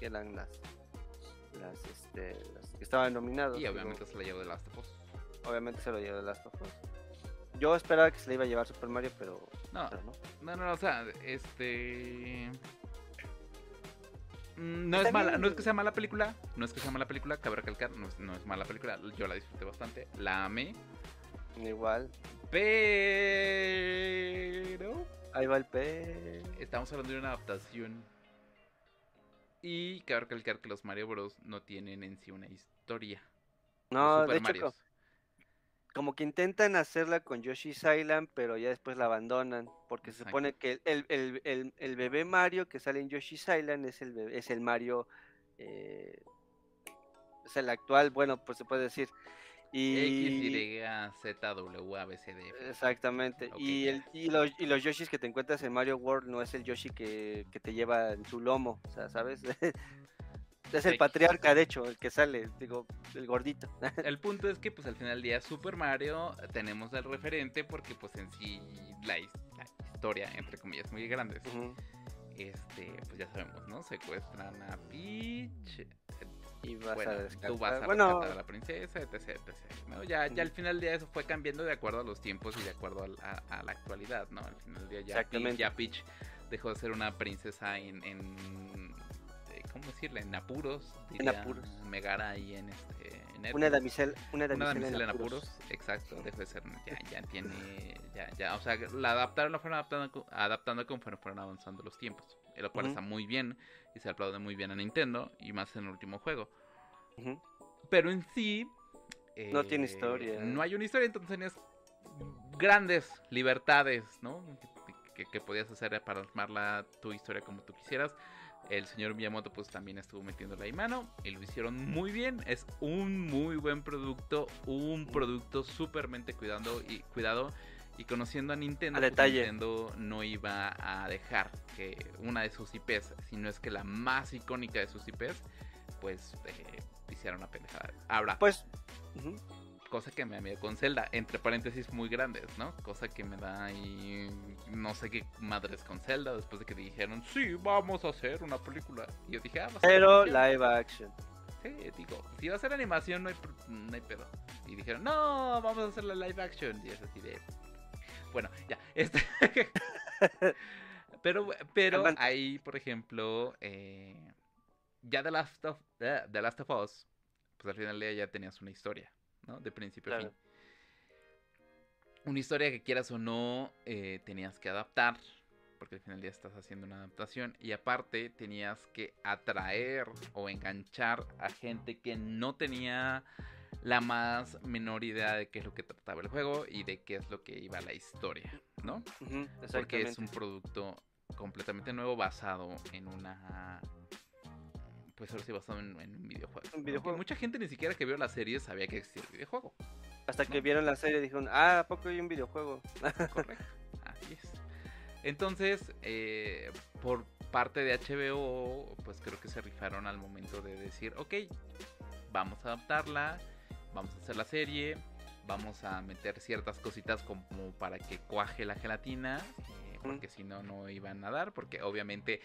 que eran las, las, este, las que estaban nominadas. Y obviamente se lo llevó The Last of Us. Obviamente se lo llevó The Last of Us. Yo esperaba que se le iba a llevar Super Mario, pero. No, no, no, o sea, este. Mm, no es mala, no es que sea mala película, no es que sea mala película, cabe recalcar, no es, no es mala película, yo la disfruté bastante, la amé. Igual. Pero. Ahí va el P. Estamos hablando de una adaptación. Y cabe recalcar que los Mario Bros. no tienen en sí una historia. No, de hecho, como que intentan hacerla con Yoshi's Island, pero ya después la abandonan, porque se supone que el, el, el, el, bebé Mario que sale en Yoshi's Island es el, es el Mario, eh, es el actual, bueno, pues se puede decir. Y... X, Y, Z, W, A, B, C, D. Exactamente. Y, el, y, los, y los Yoshis que te encuentras en Mario World no es el Yoshi que, que te lleva en su lomo, o sea, ¿sabes? Es el patriarca, de hecho, el que sale, digo, el gordito. El punto es que, pues, al final del día, Super Mario tenemos el referente porque, pues, en sí, la, historia, entre comillas, muy grande. Este, pues ya sabemos, ¿no? Secuestran a Peach. Y vas a tú vas a bueno... a la princesa, etc, etc. Ya, ya al final del día eso fue cambiando de acuerdo a los tiempos y de acuerdo a, la actualidad, ¿no? Al final del día ya, ya Peach dejó de ser una princesa en ¿cómo decirle? En apuros. En apuros. Megara ahí en este. una damisela, una damisela, en, apuros. Exacto, dejó de ser. Ya, ya tiene. Ya, ya, o sea, la adaptaron, la fueron adaptando, adaptando conforme fueron avanzando los tiempos. Lo cual está muy bien y se aplaude muy bien a Nintendo y más en el último juego. Pero en sí. no tiene eh, historia. No hay una historia, entonces tenías grandes libertades, ¿no? Que, que podías hacer para armar tu historia como tú quisieras. El señor Miyamoto pues también estuvo metiéndole ahí mano y lo hicieron muy bien. Es un muy buen producto, un producto súpermente cuidando y cuidado y conociendo a Nintendo, pues, Nintendo no iba a dejar que una de sus IPs, si no es que la más icónica de sus IPs, pues eh, hiciera una pendejada. Ahora, pues cosa que me amigo con Zelda, entre paréntesis muy grandes, ¿no? Cosa que me da ahí no sé qué madres con Zelda después de que dijeron, sí, vamos a hacer una película. Y yo dije, ah, Pero live action. Sí, digo, si va a ser animación no hay, no hay pedo. Y dijeron, no, vamos a hacer la live action. Y es así de... Bueno, ya, este... pero, pero ahí, por ejemplo, eh, ya The Last, of, eh, The Last of Us, pues al final del día ya tenías una historia. ¿No? De principio a fin. Una historia que quieras o no eh, tenías que adaptar, porque al final ya estás haciendo una adaptación, y aparte tenías que atraer o enganchar a gente que no tenía la más menor idea de qué es lo que trataba el juego y de qué es lo que iba la historia, ¿no? porque es un producto completamente nuevo basado en una pues ahora sí basado en, un videojuego. Un videojuego. Mucha gente ni siquiera que vio la serie sabía que existía el videojuego. Hasta que vieron la serie dijeron, ah, ¿a poco hay un videojuego? Correcto, así es. Entonces, eh, por parte de HBO, pues creo que se rifaron al momento de decir, ok, vamos a adaptarla, vamos a hacer la serie, vamos a meter ciertas cositas como para que cuaje la gelatina, eh, porque si no, no iban a dar, porque obviamente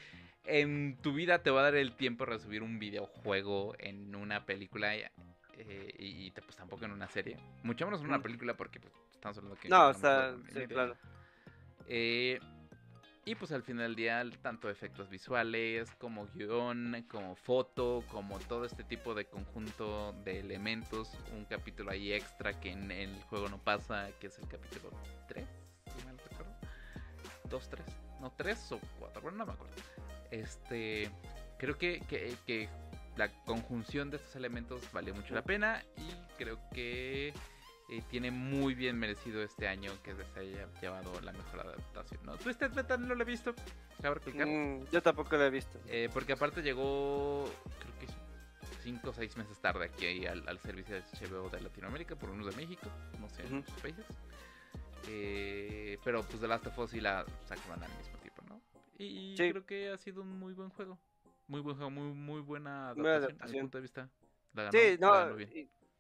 en tu vida te va a dar el tiempo de subir un videojuego en una película eh, y, pues tampoco en una serie, mucho menos en una película porque pues, estamos hablando que... No, o sea, sí, claro. Eh, y pues al final del día, tanto efectos visuales, como guion, como foto, como todo este tipo de conjunto de elementos. Un capítulo ahí extra que en el juego no pasa, que es el capítulo 3, si mal recuerdo. 2, 3, no 3 o 4, bueno, no me acuerdo. Este, creo que, que, que la conjunción de estos elementos vale mucho la pena y creo que eh, tiene muy bien merecido este año que se haya llevado la mejor adaptación. ¿no? ¿Twisted Metal no lo he visto? Mm, yo tampoco lo he visto. Eh, porque aparte llegó, creo que 5 o 6 meses tarde aquí al, servicio de HBO de Latinoamérica, por unos de México, no sé, en muchos países. Eh, pero pues The Last of Us y la sacaron al mismo Y, creo que ha sido un muy buen juego. Muy buen juego, muy, muy buena adaptación, desde punto de vista. sí, no,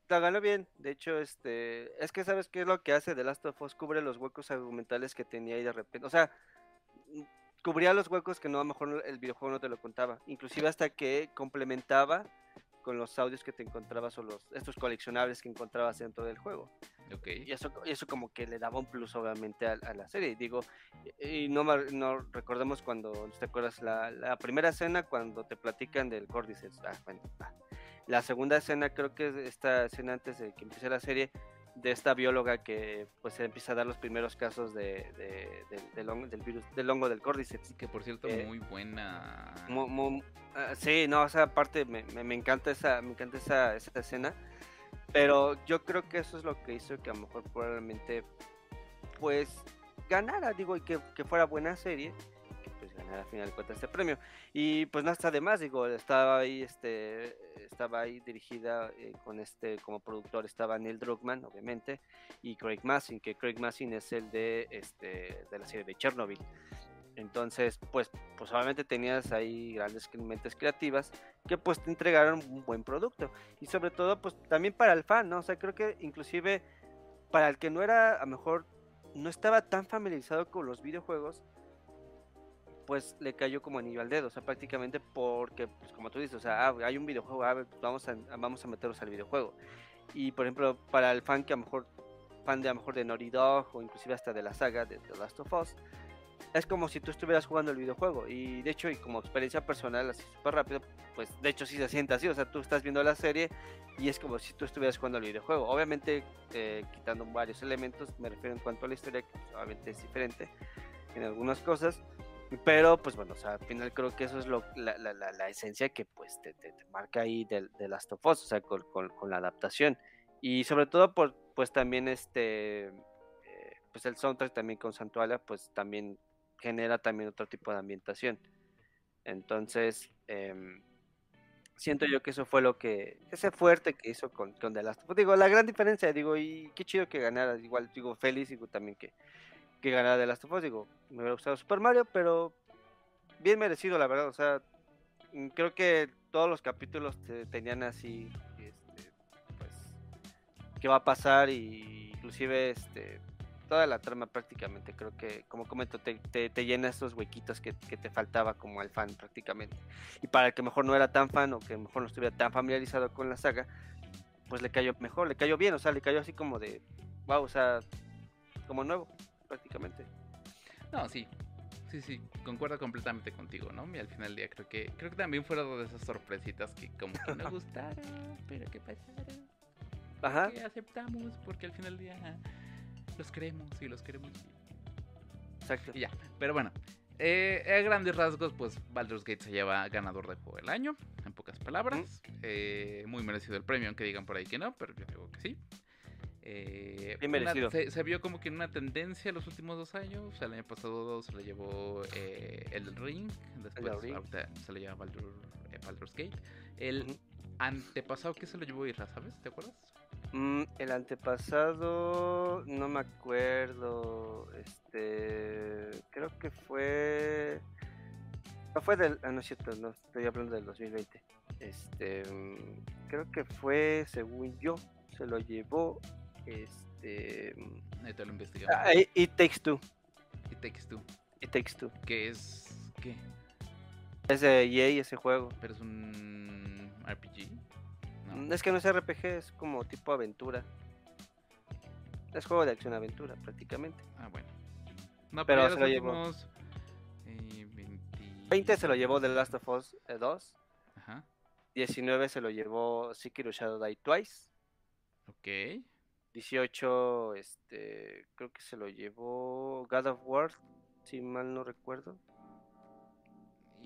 la ganó bien. De hecho, este, es que sabes qué es lo que hace The Last of Us, cubre los huecos argumentales que tenía ahí de repente. O sea, mm, cubría los huecos que no a lo mejor el videojuego no te lo contaba. Inclusive hasta que complementaba con los audios que te encontrabas o los estos coleccionables que encontrabas dentro del juego. Okay. Y eso, eso como que le daba un plus obviamente a, la serie. Digo, y no, no recordemos cuando, ¿te acuerdas? La, la primera escena cuando te platican del Cordyceps. Ah, bueno, la segunda escena, creo que es esta escena antes de que empiece la serie, de esta bióloga que pues empieza a dar los primeros casos de, del, hongo, del virus del hongo del Cordyceps. Que por cierto, eh, muy buena. Ah, sí, no, o sea, aparte me, me, encanta esa, me encanta esa, esa, escena. Pero yo creo que eso es lo que hizo que a lo mejor probablemente pues ganara, digo, y que, que fuera buena serie al final de cuentas este premio. Y pues no está de más, digo, estaba ahí, este, estaba ahí dirigida eh, con este, como productor estaba Neil Druckmann, obviamente, y Craig Massin, que Craig Massin es el de, este, de la serie de Chernobyl. Entonces, pues, pues obviamente tenías ahí grandes mentes creativas que pues te entregaron un buen producto. Y sobre todo, pues también para el fan, ¿no? O sea, creo que inclusive para el que no era, a lo mejor, no estaba tan familiarizado con los videojuegos, pues le cayó como anillo al dedo, o sea, prácticamente porque, pues como tú dices, o sea, ah, hay un videojuego, ah, pues vamos a, vamos a meternos al videojuego. Y por ejemplo, para el fan que a lo mejor, fan de a lo mejor de Naughty Dog o inclusive hasta de la saga de The Last of Us, es como si tú estuvieras jugando el videojuego. Y de hecho, y como experiencia personal, así súper rápido, pues de hecho sí se siente así, o sea, tú estás viendo la serie y es como si tú estuvieras jugando el videojuego. Obviamente, eh, quitando varios elementos, me refiero en cuanto a la historia, que obviamente es diferente en algunas cosas pero, pues bueno, o sea, al final creo que eso es lo, la, la, la, esencia que pues te, te, marca ahí de, de Last of Us, o sea, con, con, la adaptación. Y sobre todo, por, pues también este, eh, pues el soundtrack también con Santualia, pues también genera también otro tipo de ambientación. Entonces, em, siento yo que eso fue lo que, ese fuerte que hizo con, con The Last of Us. Digo, la gran diferencia, digo, y qué chido que ganara, igual digo, feliz, digo también que que ganara de Last of Us. Digo, me hubiera gustado Super Mario, pero bien merecido, la verdad. O sea, mm, creo que todos los capítulos tenían así, este, pues, qué va a pasar y inclusive, este, toda la trama prácticamente. Creo que, como comento, te, te, llena esos huequitos que, que, te faltaba como al fan prácticamente. Y para el que mejor no era tan fan o que mejor no estuviera tan familiarizado con la saga, pues le cayó mejor, le cayó bien, o sea, le cayó así como de, wow, o sea, como nuevo prácticamente. No, sí. Sí, sí, concuerdo completamente contigo, ¿no? Y al final del día creo que creo que también fueron de esas sorpresitas que como que no gustaron, pero que pasaron. Ajá. Que aceptamos porque al final del día los queremos y los queremos. Exacto. Y ya, pero bueno, eh, a grandes rasgos, pues Baldur's Gate se lleva ganador de juego del año, en pocas palabras. Eh, muy merecido el premio, aunque digan por ahí que no, pero yo digo que sí. Eh, se, vio como que en una tendencia los últimos dos años. el año pasado se le llevó eh, el Ring, después se le lleva Baldur, eh, Baldur's Gate. El antepasado que se lo llevó Irra, ¿sabes? ¿Te acuerdas? Mm, el antepasado no me acuerdo. Este creo que fue. No fue del. Ah, no es cierto, no estoy hablando del 2020. Este mm, creo que fue, según yo, se lo llevó este. Ahí te lo investigamos. Ah, It Takes Two. It Takes Two. It Takes Two. ¿Qué es. ¿Qué? Es de EA ese juego. Pero es un RPG. Es que no es RPG, es como tipo aventura. Es juego de acción-aventura, prácticamente. Ah, bueno. No, pero, se lo llevó. 20... se lo llevó The Last of Us 2. Ajá. 19 se lo llevó Sekiro Shadow Die Twice. Ok. 18, este, creo que se lo llevó God of War, si mal no recuerdo.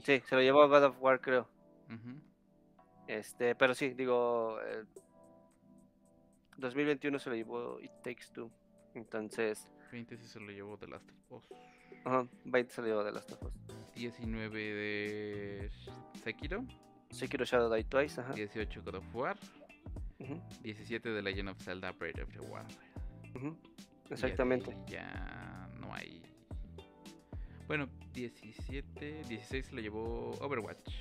Sí, se lo llevó God of War, creo. Este, pero sí, digo, 2021 se lo llevó It Takes Two. Entonces. 20 sí se lo llevó The Last of Us. Ajá, 20 se lo llevó The Last of Us. 19 de Sekiro. Sekiro Shadow Die Twice, ajá. 18 God of War. 17 de Legend of Zelda Breath of the Wild. Exactamente. Ya no hay. Bueno, 17, 16 se lo llevó Overwatch.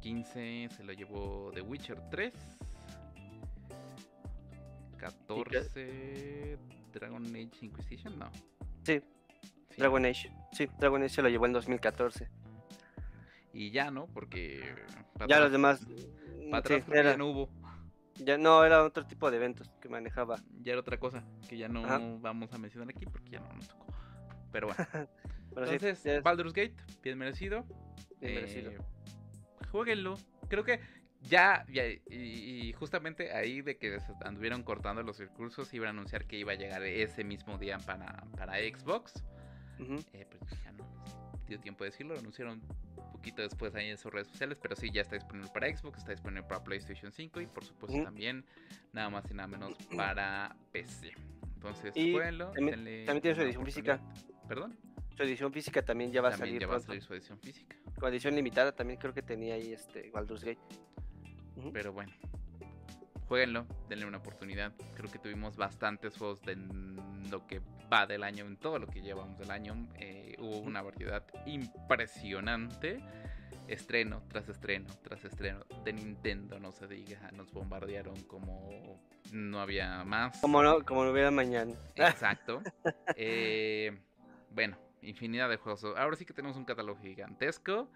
15 se lo llevó The Witcher 3. 14 Dragon Age Inquisition, no. Sí, Dragon Age. Sí, Dragon Age se lo llevó en 2014 y ya, ¿no? Porque... Ya los demás... Para mm, ya no hubo. Ya no, era otro tipo de eventos que manejaba. Ya era otra cosa que ya no vamos a mencionar aquí porque ya no nos tocó. Pero bueno. Entonces, Baldur's Gate, bien merecido. Bien merecido. Eh, jueguenlo. Creo que ya, y, justamente ahí de que se anduvieron cortando los recursos, iban a anunciar que iba a llegar ese mismo día para, para Xbox. eh, pues ya no dio tiempo de decirlo, lo anunciaron poquito después ahí en sus redes sociales, pero sí, ya está disponible para Xbox, está disponible para PlayStation 5 y por supuesto también nada más y nada menos para PC. Entonces, jueguenlo. También, tiene su edición física. ¿Perdón? Su edición física también ya va a salir. Ya va a salir su edición física. Con edición limitada también creo que tenía ahí este Baldur's Gate. Pero bueno, jueguenlo, denle una oportunidad. Creo que tuvimos bastantes juegos de lo que va del año, en todo lo que llevamos del año. Eh, hubo una variedad impresionante. Estreno tras estreno tras estreno de Nintendo, no se diga, nos bombardearon como no había más. Como no, como no hubiera mañana. Exacto. Eh, bueno, infinidad de juegos. Ahora sí que tenemos un catálogo gigantesco.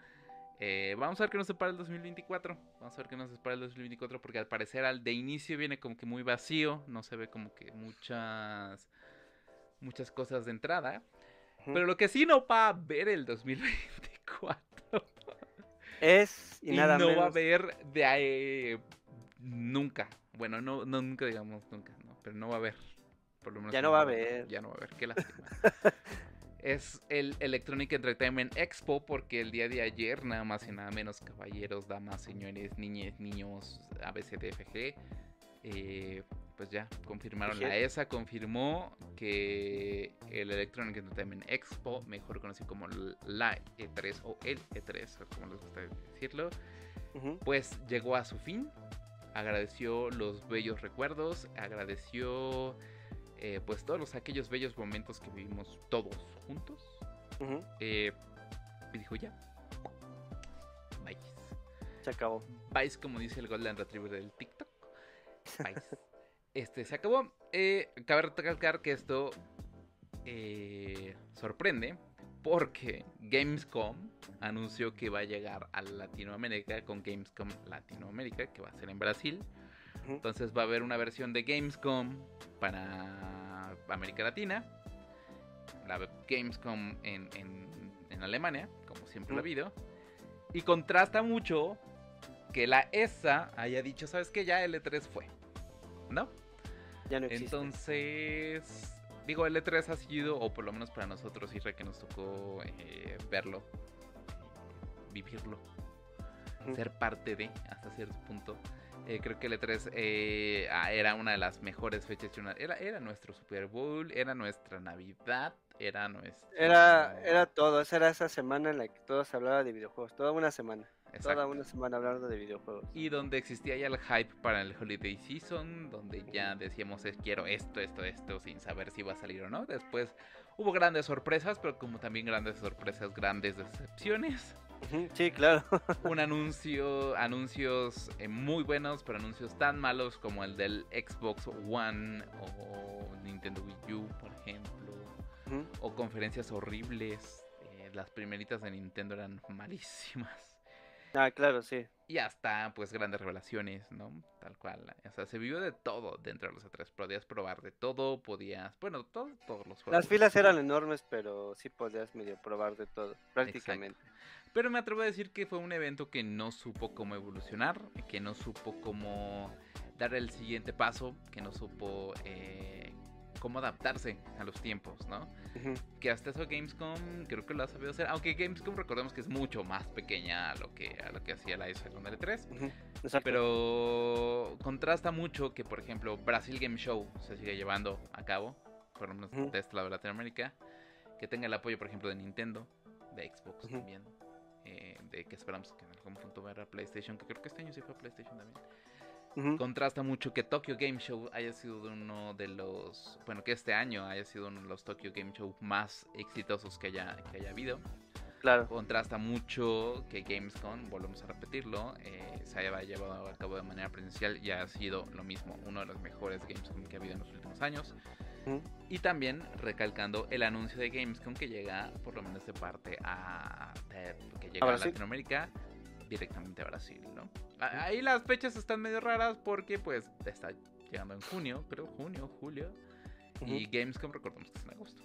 Eh, vamos a ver qué nos separa el 2024. Vamos a ver qué nos separa el 2024 porque al parecer al de inicio viene como que muy vacío. No se ve como que muchas muchas cosas de entrada. Pero lo que sí no va a ver el 2024 es y, nada no va a haber de ahí nunca. Bueno, no, no nunca digamos nunca, no, pero no va a haber. Por lo menos ya no va a haber. Ya no va a haber, qué lástima. es el Electronic Entertainment Expo porque el día de ayer, nada más y nada menos, caballeros, damas, señores, niñes, niños, ABCDFG, eh, pues ya confirmaron la ESA, confirmó que el Electronic Entertainment Expo, mejor conocido como la E3 o el E3, como les gusta decirlo, pues llegó a su fin. Agradeció los bellos recuerdos, agradeció eh, pues todos los, aquellos bellos momentos que vivimos todos juntos. Eh, y dijo ya. Bye. Se acabó. Bye, como dice el Golden Retriever del TikTok. Este se acabó. Eh, cabe recalcar que esto sorprende porque Gamescom anunció que va a llegar a Latinoamérica con Gamescom Latinoamérica, que va a ser en Brasil. Entonces va a haber una versión de Gamescom para América Latina. La Gamescom en, en, Alemania, como siempre lo ha habido. Y contrasta mucho que la ESA haya dicho, ¿sabes qué? Ya L3 fue. ¿No? Ya no existe. Entonces, digo, L3 ha sido, o por lo menos para nosotros, Isra, que nos tocó eh, verlo, vivirlo, ser parte de, hasta cierto punto. Eh, creo que el E3 eh, ah, era una de las mejores fechas. Era, era nuestro Super Bowl, era nuestra Navidad, era nuestro... Era, era todo, esa era esa semana en la que todos hablaban de videojuegos, toda una semana. Toda una semana hablando de videojuegos. Y donde existía ya el hype para el Holiday Season, donde ya decíamos quiero esto, esto, esto, sin saber si va a salir o no. Después hubo grandes sorpresas, pero como también grandes sorpresas, grandes decepciones. Sí, claro. un anuncio, anuncios eh, muy buenos, pero anuncios tan malos como el del Xbox One o Nintendo Wii U, por ejemplo. O conferencias horribles las primeritas de Nintendo eran malísimas. Ah, claro, sí. Y hasta, pues, grandes revelaciones, ¿no? Tal cual. O sea, se vivió de todo dentro de los E3. Podías probar de todo, podías... Bueno, todo, todos los juegos. Las filas eran enormes, pero sí podías medio probar de todo, prácticamente. Pero me atrevo a decir que fue un evento que no supo cómo evolucionar, que no supo cómo dar el siguiente paso, que no supo... Eh cómo adaptarse a los tiempos, ¿no? Que hasta eso Gamescom creo que lo ha sabido hacer, aunque Gamescom recordemos que es mucho más pequeña a lo que, a lo que hacía la S con L3. Pero contrasta mucho que, por ejemplo, Brasil Game Show se sigue llevando a cabo, por lo menos de este lado de Latinoamérica, que tenga el apoyo, por ejemplo, de Nintendo, de Xbox también, eh, de que esperamos que en algún punto vaya a PlayStation, que creo que este año sí fue PlayStation también. Contrasta mucho que Tokyo Game Show haya sido uno de los, bueno, que este año haya sido uno de los Tokyo Game Show más exitosos que haya, que haya habido. Claro. Contrasta mucho que Gamescom, volvemos a repetirlo, eh, se haya llevado a cabo de manera presencial y ha sido lo mismo, uno de los mejores Gamescom que ha habido en los últimos años. Y también recalcando el anuncio de Gamescom que llega, por lo menos de parte a, que llega a Latinoamérica directamente a Brasil, ¿no? Ahí las fechas están medio raras porque pues está llegando en junio, creo, junio, julio. Y Gamescom recordamos que es en agosto.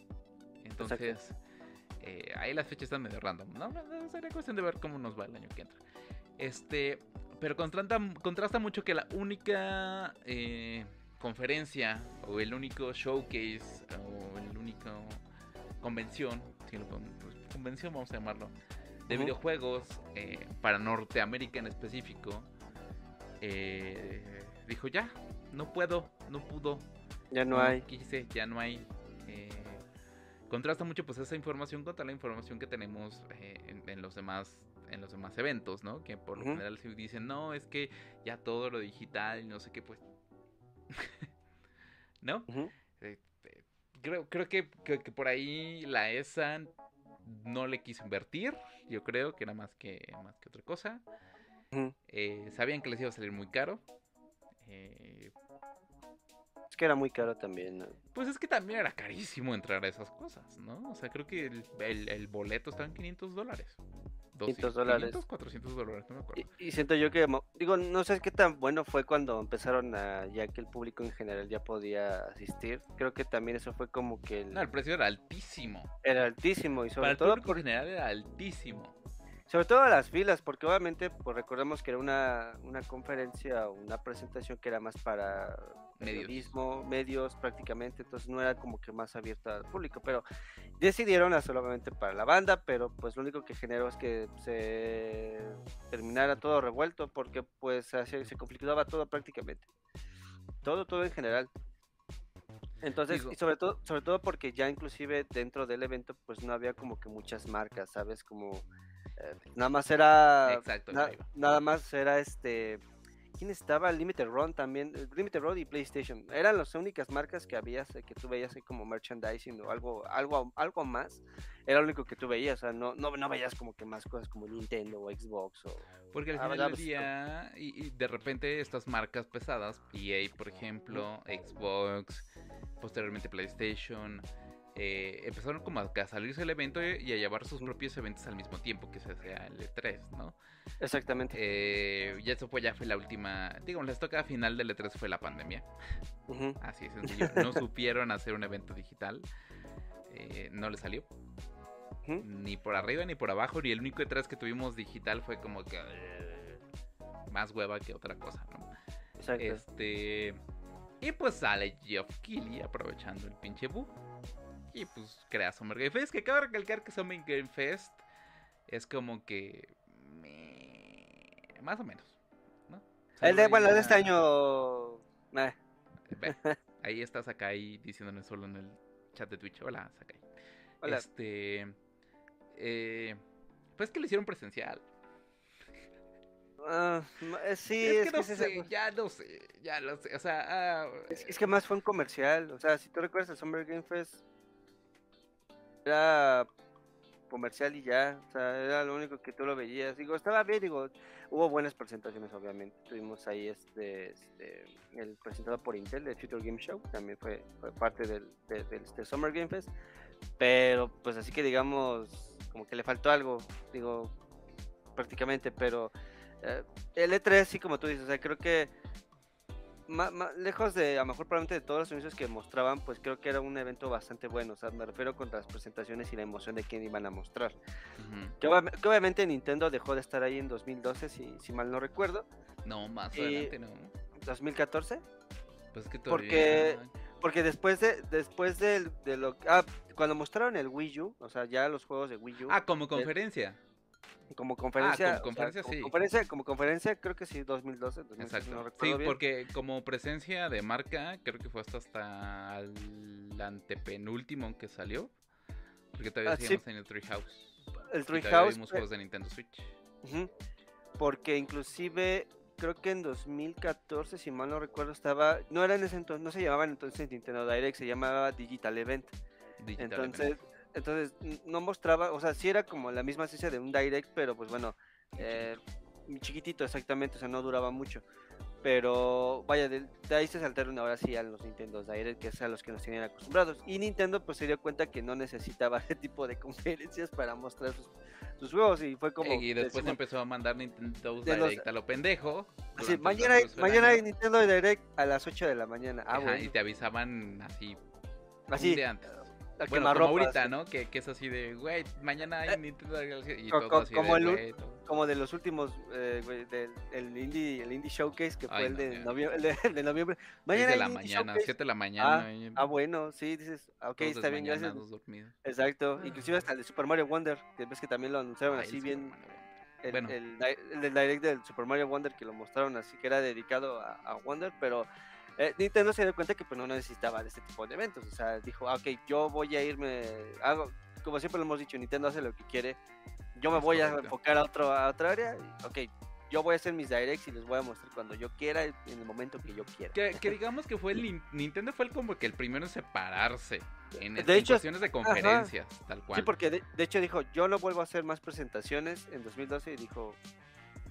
Entonces, eh, ahí las fechas están medio random. No, sería cuestión de ver cómo nos va el año que entra. Este, pero contrasta, contrasta mucho que la única eh, conferencia o el único showcase o el único convención, si pues, convención vamos a llamarlo, de videojuegos eh, para Norteamérica en específico, eh, dijo ya, no puedo, no pudo. Ya no, hay. Quise, ya no hay. Eh, contrasta mucho pues esa información contra la información que tenemos en, los demás en los demás eventos, ¿no? Que por lo general se dicen, no, es que ya todo lo digital y no sé qué, pues... ¿No? creo, creo que, que, por ahí la ESA no le quiso invertir, yo creo que era más que, más que otra cosa. Eh, sabían que les iba a salir muy caro. Eh, que era muy caro también. Pues es que también era carísimo entrar a esas cosas, ¿no? O sea, creo que el, el boleto estaba en 500 dólares. 500 dólares. 400 dólares, no me acuerdo. Y, siento yo que, digo, no sé qué tan bueno fue cuando empezaron a, ya que el público en general ya podía asistir. Creo que también eso fue como que... El... No, el precio era altísimo. Era altísimo y sobre Para todo... El público en general era altísimo. Sobre todo las filas, porque obviamente pues recordemos que era una, una conferencia, una presentación que era más para medios. medios prácticamente, entonces no era como que más abierta al público, pero decidieron hacerlo obviamente para la banda, pero pues lo único que generó es que se terminara todo revuelto, porque pues se, se complicaba todo prácticamente, todo, todo en general. Entonces, y sobre todo, sobre todo porque ya inclusive dentro del evento pues no había como que muchas marcas, ¿sabes? Como eh, nada más era. nada más era este. ¿Quién estaba? Limited Run también. Eh, Limited Run y PlayStation. Eran las únicas marcas que habías, que tú veías como merchandising o algo, algo, algo más. Era lo único que tú veías. O sea, no, no, no veías como que más cosas como Nintendo o Xbox. O, Porque al final del día, y, de repente estas marcas pesadas, EA por ejemplo, Xbox, posteriormente PlayStation eh, empezaron como a, salirse del evento y a llevar sus propios eventos al mismo tiempo que se hacía el E3, ¿no? Exactamente. Eh, y eso fue ya fue la última, digo, la estoca final del E3 fue la pandemia. Así es sencillo. No supieron hacer un evento digital. Eh, no le salió. Ni por arriba ni por abajo. Y el único E3 que tuvimos digital fue como que más hueva que otra cosa, ¿no? Exacto. Este. Y pues sale Geoff Keighley aprovechando el pinche bug y pues crea Summer Game Fest. Que cabe recalcar que Summer Game Fest es como que. más o menos. ¿no? El de, bueno, de este año. Eh. ahí está Sakai diciéndonos solo en el chat de Twitch. Hola, Sakai. Hola. Este. Eh, pues que lo hicieron presencial. Uh, sí, es, que, no sé, ya no sé, ya lo sé, o sea... Ah, es, que más fue un comercial, o sea, si tú recuerdas el Summer Game Fest, era comercial y ya, o sea, era lo único que tú lo veías. Digo, estaba bien, digo, hubo buenas presentaciones, obviamente. Tuvimos ahí este, este el presentado por Intel, de Future Game Show, también fue, parte del, este Summer Game Fest. Pero, pues así que digamos, como que le faltó algo, digo, prácticamente, pero eh, el E3 sí, como tú dices, o sea, creo que lejos de, a lo mejor probablemente de todos los anuncios que mostraban, pues creo que era un evento bastante bueno. O sea, me refiero con las presentaciones y la emoción de quién iban a mostrar. que, obviamente Nintendo dejó de estar ahí en 2012, si, si mal no recuerdo. No, más adelante no. ¿2014? Pues que todavía... Porque, porque después de, después de, de lo ah, cuando mostraron el Wii U, o sea, ya los juegos de Wii U. Ah, como conferencia. Como conferencia, ah, como conferencia, sí. conferencia, como conferencia, creo que sí, 2012. Exacto. sí, porque como presencia de marca, creo que fue hasta, hasta el antepenúltimo que salió. Porque todavía ah, seguimos en el Treehouse. El Treehouse. vimos juegos de Nintendo Switch. Porque inclusive creo que en 2014, si mal no recuerdo, estaba. No era en ese entonces, no se llamaban entonces Nintendo Direct, se llamaba Digital Event. Digital entonces. Event entonces no mostraba, o sea, sí era como la misma esencia de un direct, pero pues bueno, eh, chiquitito exactamente, o sea, no duraba mucho. Pero vaya, de, ahí se saltaron ahora sí a los Nintendo Direct, que es a los que nos tenían acostumbrados. Y Nintendo pues se dio cuenta que no necesitaba ese tipo de conferencias para mostrar sus, juegos y fue como... Y después empezó a mandar Nintendo Direct a lo pendejo. Sí, mañana, hay, mañana hay Nintendo Direct a las 8 de la mañana. Ah, Ajá, y te avisaban así, así un antes bueno, como ahorita, ¿no? Que, que, es así de, güey, mañana hay eh, Nintendo y todo así como, de, el, como de los últimos, eh, güey, del el indie, el indie Showcase, que fue el, de noviembre, el de, noviembre. Mañana de la mañana, 7 de la mañana. Ah, ah, bueno, sí, dices, ah, ok, está bien, gracias. Exacto, inclusive hasta el de Super Mario Wonder, que ves que también lo anunciaron así bien. El, bueno. el, el, del direct del Super Mario Wonder que lo mostraron así que era dedicado a, a Wonder, pero eh, Nintendo se dio cuenta que pues no necesitaba de este tipo de eventos. O sea, dijo, ah, ok, yo voy a irme, hago, como siempre lo hemos dicho, Nintendo hace lo que quiere. Yo me voy a enfocar a, otro, a otra área. Ok, yo voy a hacer mis directs y les voy a mostrar cuando yo quiera, en el momento que yo quiera. Que, digamos que fue el Nintendo fue el como que el primero en separarse en, de cuestiones de conferencias, tal cual. Sí, porque de, de, hecho dijo, yo no vuelvo a hacer más presentaciones en 2012 y dijo,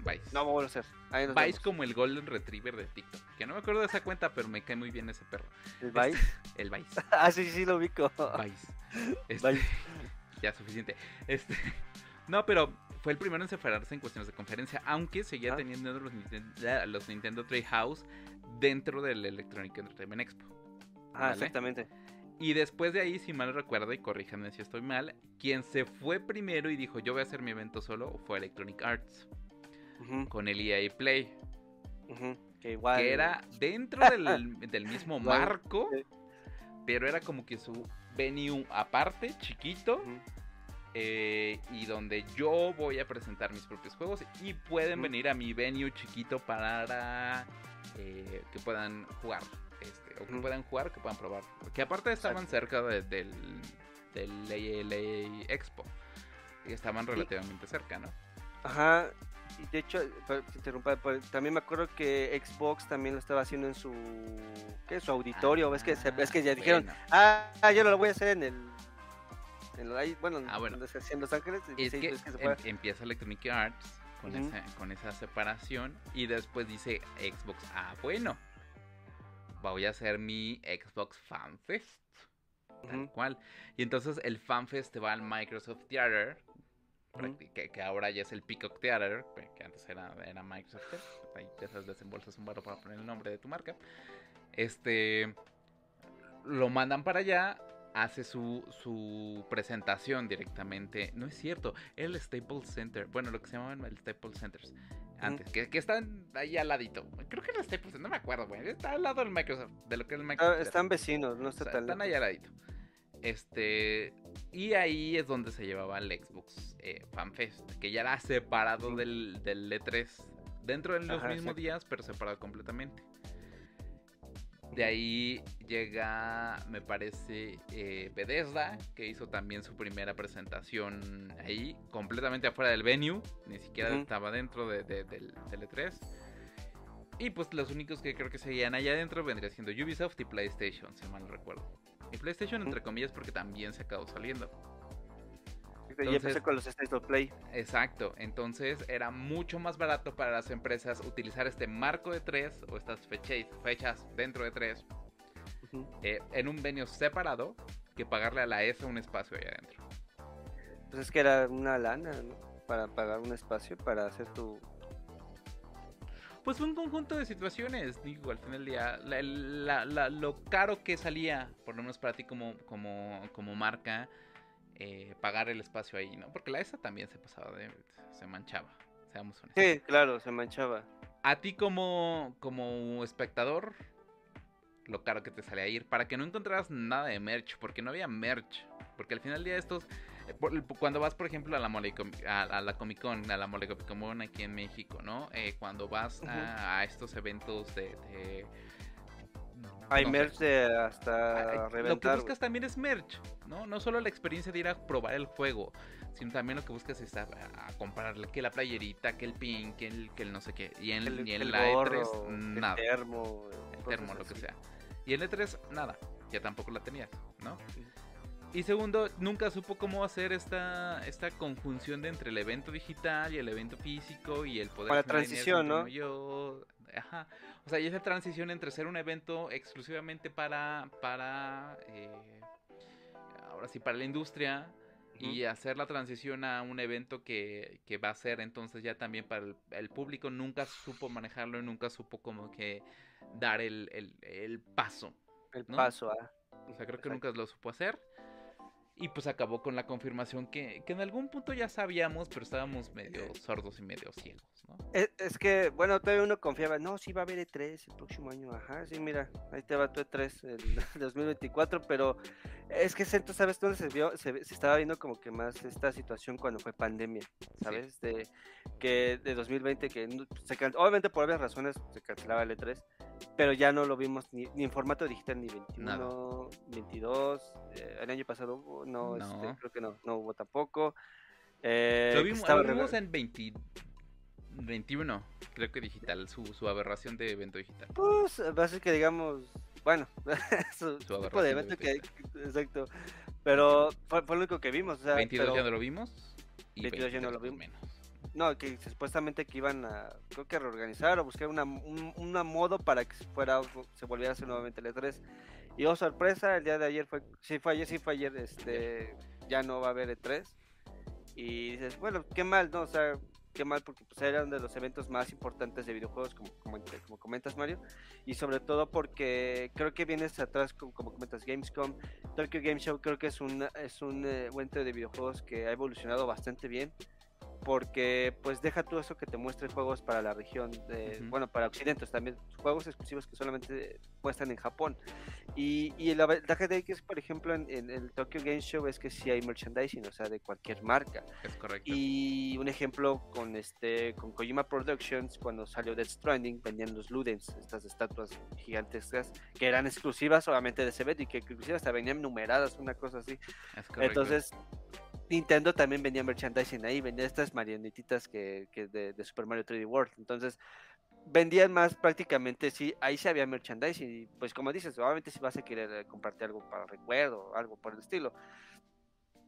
Vice. No voy a hacer. Vice como el Golden Retriever de TikTok. Que no me acuerdo de esa cuenta, pero me cae muy bien ese perro. ¿El Vice? Este, el Vice. ah, sí, sí, lo ubico. Vice. Este, ya, suficiente. Este, no, pero fue el primero en separarse en cuestiones de conferencia, aunque seguía ah. teniendo los, los Nintendo Treehouse dentro del Electronic Entertainment Expo. Ah, exactamente. Y después de ahí, si mal recuerdo, y corríjanme si estoy mal, quien se fue primero y dijo yo voy a hacer mi evento solo fue Electronic Arts con el EA Play. que, igual... que era dentro del, del mismo marco, pero era como que su venue aparte, chiquito. Eh, y donde yo voy a presentar mis propios juegos y pueden venir a mi venue chiquito para eh, que puedan jugar este, o que puedan jugar que puedan probar. Que aparte estaban cerca del del LA Expo. Y estaban relativamente cerca no ajá y de hecho, interrumpa, también me acuerdo que Xbox también lo estaba haciendo en su ¿qué? su auditorio. ves que ves que ya dijeron, ah, yo lo voy a hacer en el en bueno, ah, bueno. en Los Ángeles. Es que, em, empieza Electronic Arts con, esa, con esa separación y después dice Xbox, ah, bueno, voy a hacer mi Xbox Fan Fest. Tal cual. Y entonces el Fan Fest va al Microsoft Theater, que, ahora ya es el Peacock Theater, que antes era, era Microsoft, ahí sabes, desembolsas un barro para poner el nombre de tu marca. Este, lo mandan para allá, hace su, su presentación directamente. No es cierto, el Staples Center, bueno, lo que se llamaban el Staples Centers. Antes, que, que, están ahí al ladito. Creo que el Staples Center, no me acuerdo, güey. Está al lado del Microsoft, de lo que es el Microsoft. están vecinos, no está tan Están ahí al ladito. Este, y ahí es donde se llevaba el Xbox eh, FanFest, que ya era separado del, del E3, dentro de los mismos días, pero separado completamente. De ahí llega, me parece, eh, Bethesda, que hizo también su primera presentación ahí, completamente afuera del venue, ni siquiera estaba dentro de, del, del, E3. Y pues los únicos que creo que seguían allá adentro vendría siendo Ubisoft y PlayStation, si mal no recuerdo. Y PlayStation, entre comillas, porque también se acabó saliendo. y empecé con los State of Play. Exacto, entonces era mucho más barato para las empresas utilizar este marco de tres o estas fechas, fechas dentro de tres eh, en un venue separado que pagarle a la S un espacio ahí adentro. pues es que era una lana, ¿no? Para pagar un espacio para hacer tu... Pues fue un conjunto de situaciones, digo, al final del día, lo caro que salía, por lo menos para ti como, como, como marca, eh, pagar el espacio ahí, ¿no? Porque la ESA también se pasaba de, se manchaba, seamos honestos. Sí, claro, se manchaba. A ti como, como espectador, lo caro que te sale a ir, para que no encontraras nada de merch, porque no había merch, porque al final del día estos, cuando vas por ejemplo a la, Mole, a, la Comic Con, a la Mole Comic Con aquí en México, ¿no? Eh, cuando vas a, estos eventos de hay merch de hasta reventar. Lo que buscas también es merch, ¿no? No solo la experiencia de ir a probar el juego, sino también lo que buscas es a, comprarle que la playerita, que el pin, que el, que el no sé qué. Y en, el, y la E3, nada. El termo. El termo, lo que sea. Y en E3, nada. Ya tampoco la tenías, ¿no? Y segundo, nunca supo cómo hacer esta, esta conjunción de entre el evento digital y el evento físico y el poder... Para la transición, ¿no? Yo, ajá. O sea, y esa transición entre ser un evento exclusivamente para, para, eh, ahora sí, para la industria y hacer la transición a un evento que, que, va a ser entonces ya también para el, público, nunca supo manejarlo y nunca supo como que dar el, el, el paso. El paso, ah. O sea, creo que nunca lo supo hacer. Y pues acabó con la confirmación que, que, en algún punto ya sabíamos, pero estábamos medio sordos y medio ciegos, ¿no? Es, que, bueno, todavía uno confiaba, no, sí va a haber E3 el próximo año, ajá, sí, mira, ahí te va tu E3 el 2024, pero es que ¿sabes dónde se vio? Se, estaba viendo como que más esta situación cuando fue pandemia, ¿sabes? De, que de 2020, que se, obviamente por obvias razones se cancelaba el E3, pero ya no lo vimos ni, en formato digital ni 21, 22, eh, el año pasado no, este, creo que no, no hubo tampoco. Eh, lo vimos, en 21, creo que digital, su, su aberración de evento digital. Pues va a ser que digamos, bueno, su, tipo de evento que, exacto, pero fue, fue, lo único que vimos. O sea, 22 ya no lo vimos. Y 22 ya no lo vimos. Menos. No, que supuestamente que iban a, creo que reorganizar o buscar una, un modo para que fuera, se volviera a hacer nuevamente el E3. Y oh sorpresa, el día de ayer fue, sí fue ayer, sí fue ayer, este, ya no va a haber E3. Y dices, bueno, qué mal, ¿no? O sea, qué mal porque pues era uno de los eventos más importantes de videojuegos, como, como, comentas Mario, y sobre todo porque creo que vienes atrás, como, como comentas, Gamescom, Tokyo Game Show creo que es un, es un eh, evento de videojuegos que ha evolucionado bastante bien, porque pues deja todo eso que te muestre juegos para la región, de, bueno, para occidentes también, juegos exclusivos que solamente muestran en Japón. Y, y la ventaja de que es, por ejemplo, en, el Tokyo Game Show es que sí hay merchandising, o sea, de cualquier marca. Es correcto. Y un ejemplo con este con Kojima Productions, cuando salió Death Stranding, vendían los Ludens, estas estatuas gigantescas, que eran exclusivas obviamente de ese y que inclusive hasta venían numeradas, una cosa así. Es correcto. Entonces Nintendo también vendía merchandising ahí, vendía estas marionetitas que, que de, Super Mario 3D World. Entonces, vendían más prácticamente, sí, ahí sí había merchandising. Y pues como dices, obviamente si vas a querer eh, compartir algo para recuerdo, algo por el estilo.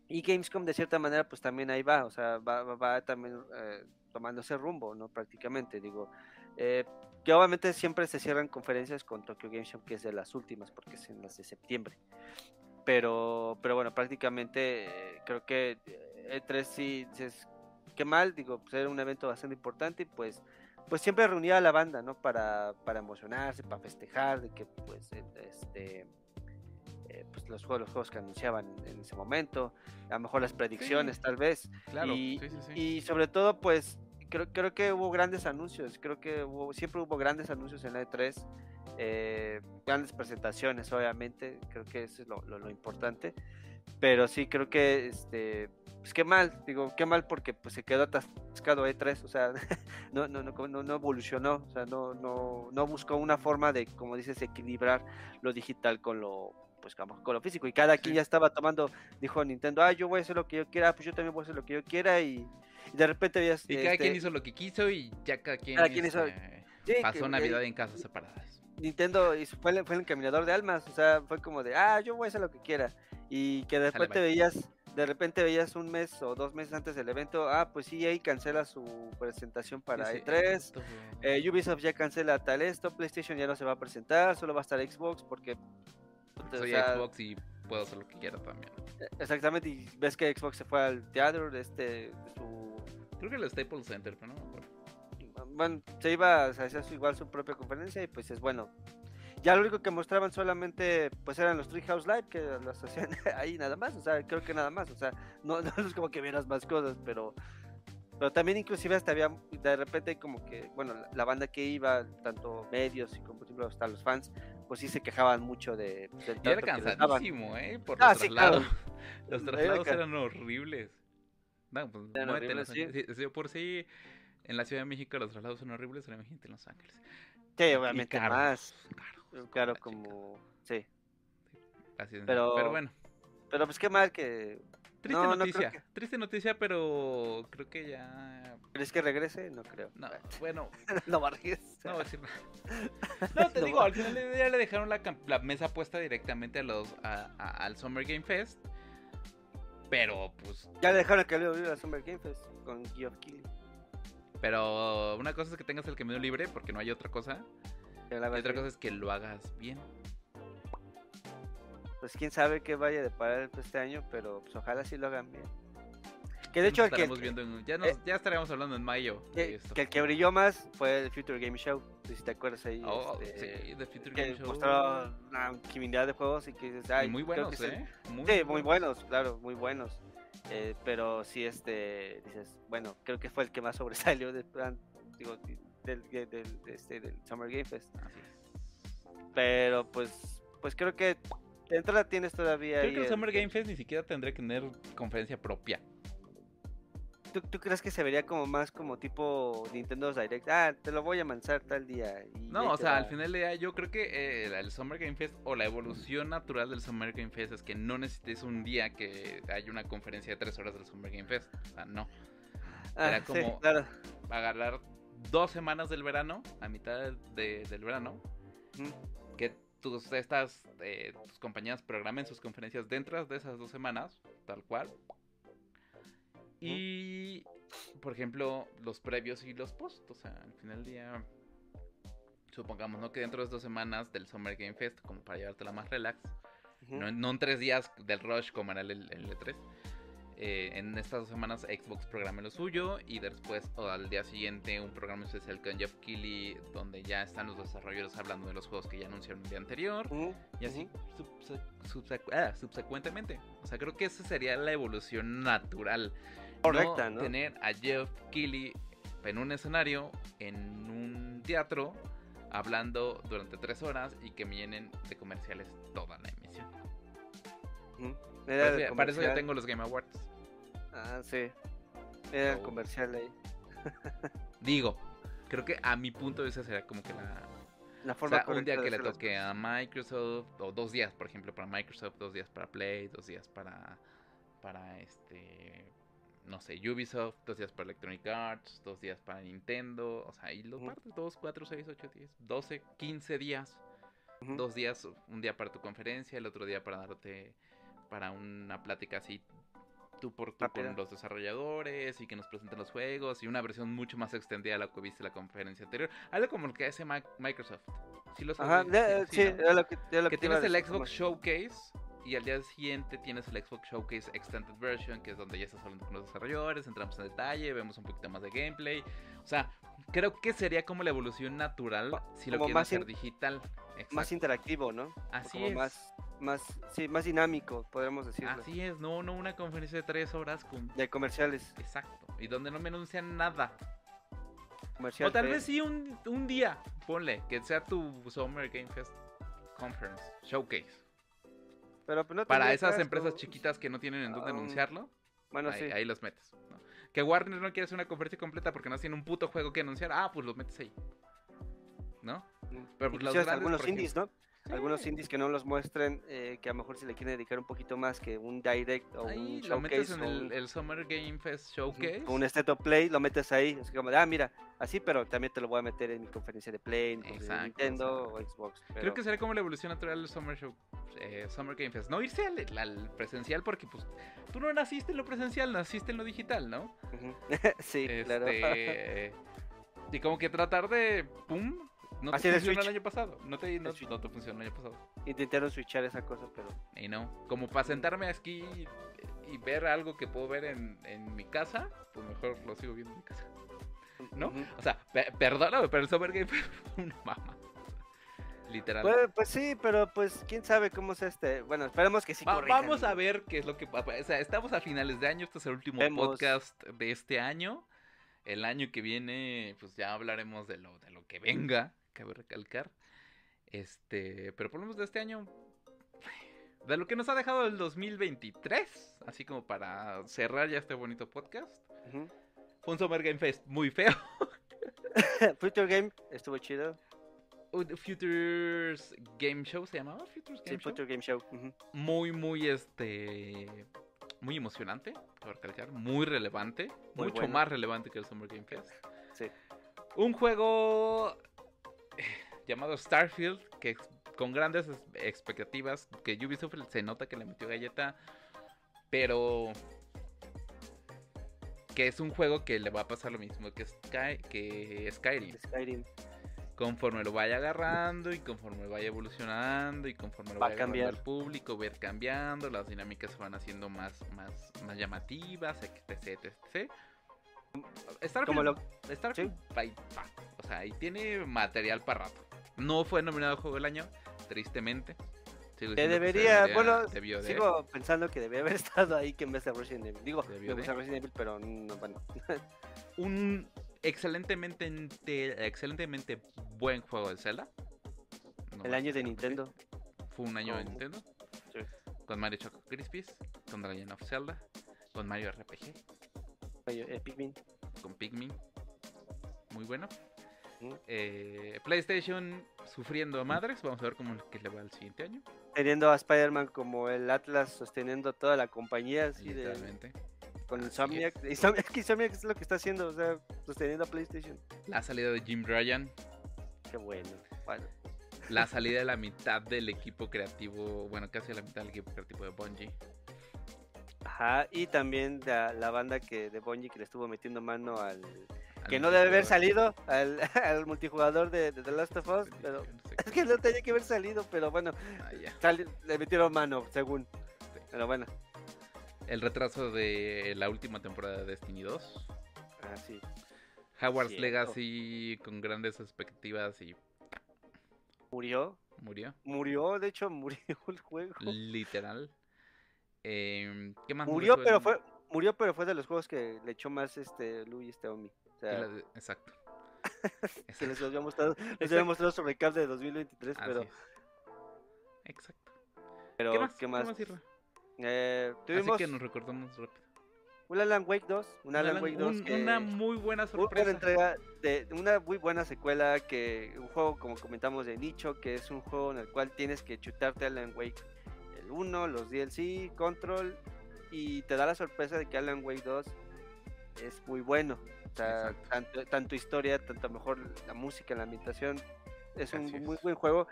Y Gamescom de cierta manera pues también ahí va, o sea, va, va, también eh, tomando ese rumbo, ¿no? Prácticamente, digo. Eh, que obviamente siempre se cierran conferencias con Tokyo Game Show, que es de las últimas, porque es en las de septiembre pero pero bueno prácticamente eh, creo que E3 eh, e sí es qué mal digo pues era un evento bastante importante y pues pues siempre reunía a la banda no para, para emocionarse para festejar de que pues este eh, pues los juegos los juegos que anunciaban en ese momento a lo mejor las predicciones tal vez. Claro, y, y sobre todo pues creo, creo que hubo grandes anuncios creo que hubo, siempre hubo grandes anuncios en la E3 eh, grandes presentaciones, obviamente, creo que eso es lo, importante. Pero sí, creo que, este, pues qué mal, digo, qué mal porque pues se quedó atascado E3, o sea, no, no, no, no, evolucionó, o sea, no, no, no buscó una forma de, como dices, equilibrar lo digital con lo, pues con lo físico y cada quien ya estaba tomando, dijo Nintendo, ah, yo voy a hacer lo que yo quiera, pues yo también voy a hacer lo que yo quiera y, de repente veías... Y cada quien este hizo lo que quiso y ya cada quien, este, pasó Navidad en casas separadas. Nintendo fue el, fue el encaminador de almas, o sea, fue como de, ah, yo voy a hacer lo que quiera. Y que después te veías, de repente veías un mes o dos meses antes del evento, ah, pues sí, ahí cancela su presentación para E3, eh, Ubisoft ya cancela tal esto, PlayStation ya no se va a presentar, solo va a estar Xbox porque... Soy Xbox y puedo hacer lo que quiera también. Exactamente, y ves que Xbox se fue al teatro de este, su... Creo que el Staples Center, pero no Bueno, se iba a hacer igual su propia conferencia y pues es bueno. Ya lo único que mostraban solamente pues eran los Treehouse Live que las hacían ahí nada más, o sea, creo que nada más, o sea, no, no es como que vieras más cosas, pero pero también inclusive hasta había, de repente como que, bueno, la, banda que iba, tanto medios y como hasta los fans, pues sí se quejaban mucho de... Del era cansadísimo, ¿eh? Por ah, los traslados. Los traslados eran horribles. No, pues no por sí, en la Ciudad de México los traslados son horribles, pero imagínate en Los Ángeles. Sí, obviamente más. Caro, caro como... Sí. Así es, pero, pero bueno. Pero pues qué mal que Triste noticia, triste noticia, pero creo que ya. ¿Crees que regrese? No creo. No, bueno. no Vargas. No, no, te digo, al final ya le dejaron la, la, mesa puesta directamente a los al Summer Game Fest. Pero pues. Ya le dejaron que le al Summer Game Fest con Geoff Keighley. Pero una cosa es que tengas el camino libre, porque no hay otra cosa. Y otra cosa es que lo hagas bien pues quién sabe qué vaya a deparar este año, pero pues ojalá sí lo hagan bien. Que de hecho el que, viendo ya, nos, eh, ya estaremos hablando en mayo. Que, el que brilló más fue el Future Game Show. si te acuerdas ahí. Oh, este, sí, The Future que Game Show. mostró una infinidad de juegos y que dices, ay, muy buenos, ¿eh? Muy sí, muy buenos, claro, muy buenos. Eh, pero sí, este, dices, bueno, creo que fue el que más sobresalió de, digo, del, del, este, del Summer Game Fest. Así es. Pero pues, pues creo que de entrada tienes todavía. Creo que el Summer Game Fest ni siquiera tendré que tener conferencia propia. ¿Tú, crees que se vería como más como tipo Nintendo Direct? Ah, te lo voy a lanzar tal día. no, o sea, al final del día yo creo que eh, el Summer Game Fest o la evolución natural del Summer Game Fest es que no necesites un día que haya una conferencia de tres horas del Summer Game Fest. O sea, no. Ah, Era como agarrar dos semanas del verano, a mitad del verano, que tus, estas, eh, tus compañías programen sus conferencias dentro de esas dos semanas, tal cual. Y, por ejemplo, los previos y los post, o sea, al final del día, supongamos, ¿no? Que dentro de dos semanas del Summer Game Fest, como para llevártela más relax, no, no, en tres días del rush como era el, el E3, eh, en estas dos semanas Xbox programe lo suyo y después o al día siguiente un programa especial con Jeff Keighley donde ya están los desarrolladores hablando de los juegos que ya anunciaron el día anterior y así ah, subsecuentemente. O sea, creo que esa sería la evolución natural. Correcta, ¿no? Tener a Jeff Keighley en un escenario, en un teatro, hablando durante tres horas y que vienen de comerciales toda la emisión. para eso ya tengo los Game Awards. Ah, sí. Era el comercial ahí. Digo, creo que a mi punto de vista sería como que la. La forma o sea, un día que le toque a Microsoft, o dos días, por ejemplo, para Microsoft, dos días para Play, dos días para. Para este. No sé, Ubisoft, dos días para Electronic Arts, dos días para Nintendo, o sea, y los partes, dos, cuatro, seis, ocho, diez, doce, quince días. Dos días, un día para tu conferencia, el otro día para darte para una plática así tú por tú con los desarrolladores y que nos presenten los juegos y una versión mucho más extendida de la que viste en la conferencia anterior. Algo como lo que hace Microsoft. Sí, lo sabes. sí, lo que, que tienes el Xbox Showcase y al día siguiente tienes el Xbox Showcase Extended Version, que es donde ya estás hablando con los desarrolladores, entramos en detalle, vemos un poquito más de gameplay. O sea, creo que sería como la evolución natural si lo quieres hacer digital. Más interactivo, ¿no? Así es. Más, más, sí, más dinámico, podríamos decirlo. Así es, no, no una conferencia de tres horas con... De comerciales. Exacto, y donde no me anuncian nada. o tal vez sí un, un día, ponle, que sea tu Summer Game Fest Conference, Showcase. Pero pues, no Para esas empresas chiquitas que no tienen en dónde ah, anunciarlo, bueno, ahí, sí. ahí los metes. Que Warner no quiere hacer una conferencia completa porque no tiene un puto juego que anunciar, ah, pues los metes ahí. ¿No? Mm. Pero pues los grandes, algunos indies, ¿no? Algunos indies que no los muestren, eh, que a lo mejor se le quieren dedicar un poquito más que un direct o un showcase. Lo metes en el, Summer Game Fest Showcase. Un State of Play, lo metes ahí. Es como, ah, mira, así, pero también te lo voy a meter en mi conferencia de Play, de Nintendo o Xbox. Creo que sería como la evolución natural del Summer, Show, eh, Summer Game Fest. No irse al, presencial porque, pues, tú no naciste en lo presencial, naciste en lo digital, ¿no? sí, claro. Este, y como que tratar de, pum, no te funcionó el año pasado. No te, no, te funcionó el año pasado. Intentaron switchar esa cosa, pero. Y no. Como para sentarme aquí y, ver algo que puedo ver en, en, mi casa, pues mejor lo sigo viendo en mi casa. ¿No? O sea, perdóname, pero el Summer Game fue una mamá. Literal. Pues, pues, sí, pero pues quién sabe cómo es este. Bueno, esperemos que sí. vamos a ver qué es lo que pasa. O sea, estamos a finales de año. Este es el último podcast de este año. El año que viene, pues ya hablaremos de lo, de lo que venga, cabe recalcar. Este, pero por lo menos de este año, de lo que nos ha dejado el 2023, así como para cerrar ya este bonito podcast. Fue un Summer Game Fest muy feo. Future Game estuvo chido. Futures Game Show se llamaba Futures Game sí, Show. Future Game Show. Muy, muy este muy emocionante, recalcar, muy relevante, mucho más relevante que el Summer Game Fest. Sí. Un juego llamado Starfield, que con grandes expectativas, que Ubisoft se nota que le metió galleta, pero que es un juego que le va a pasar lo mismo que, Sky, que Skyrim. Skyrim conforme lo vaya agarrando y conforme vaya evolucionando y conforme lo Va vaya cambiar el público, va a ir cambiando, las dinámicas se van haciendo más, más, más llamativas, etc, etc. Estar Como lo... Estar ¿Sí? o sea, y tiene material para rato. No fue nominado Juego del Año, tristemente. que debería, bueno, sigo pensando que debería haber estado ahí que en vez de Resident Evil. Digo, me gusta Resident Evil, pero no, bueno. un excelentemente, excelentemente buen juego de Zelda. el año de Nintendo. Fue un año de Nintendo. Sí. Con Mario Choco Crispies, con Legend of Zelda, con Mario RPG. Eh, Pikmin. Con Pikmin. Muy bueno. Eh, PlayStation sufriendo a madres. Vamos a ver cómo que le va el siguiente año. Teniendo a Spider-Man como el Atlas sosteniendo toda la compañía. Así con Insomniac. Que Insomniac es lo que está haciendo, o sea, sosteniendo a PlayStation. La salida de Jim Ryan. Qué bueno. bueno. La salida de la mitad del equipo creativo, bueno, casi la mitad del equipo creativo de Bungie. Ajá, y también de la banda que de Bungie que le estuvo metiendo mano al, que no debe haber salido al, al multijugador de, The Last of Us, pero es que no tenía que haber salido, pero bueno, ah, le metieron mano, según. Pero bueno, el retraso de la última temporada de Destiny 2. Ah, sí. Howard's Legacy con grandes expectativas y. ¿Murió? Murió. Murió, de hecho, murió el juego. Literal. Em, ¿Qué más murió? pero fue Murió, pero fue de los juegos que le echó más este Luis Teomi. O sea... Exacto. se les había mostrado, les había mostrado sobre el de 2023, pero. Exacto. Pero, ¿qué más? ¿Qué más? ¿Qué más eh, tuvimos... Así que nos recordamos rápido. Un Alan Wake 2, un Alan Wake 2 una muy buena sorpresa. Una entrega de una muy buena secuela que un juego como comentamos de nicho, que es un juego en el cual tienes que chutarte Alan Wake el 1, los DLC, Control y te da la sorpresa de que Alan Wake 2 es muy bueno. Tanto, tanto, historia, tanto mejor la música, la ambientación. Es un muy buen juego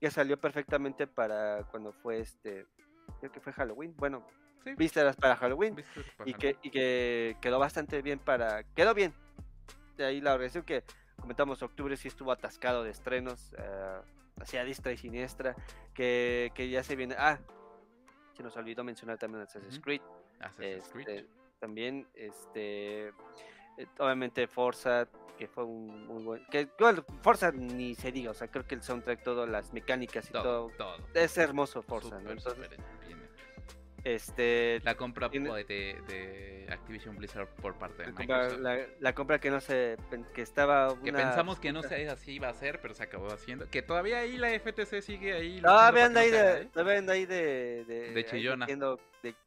que salió perfectamente para cuando fue este creo que fue Halloween, bueno, sí. vísperas para Halloween, y, Que, y que quedó bastante bien para, quedó bien, de ahí la organización que comentamos octubre sí estuvo atascado de estrenos, uh, hacia diestra y siniestra, que, que, ya se viene, ah, se nos olvidó mencionar también Assassin's Creed, este, también, este, eh, obviamente Forza, que fue un muy buen. Que, bueno, Forza ni se diga, o sea, creo que el soundtrack, todas las mecánicas y todo. todo, es hermoso Forza, ¿no? Este, la compra de, de, Activision Blizzard por parte de Microsoft. la, compra que no se que estaba que pensamos que no sé así iba a ser, pero se acabó haciendo. Que todavía ahí la FTC sigue ahí. Todavía anda ahí, de, ¿eh? todavía ahí de de, chillona. Metiendo,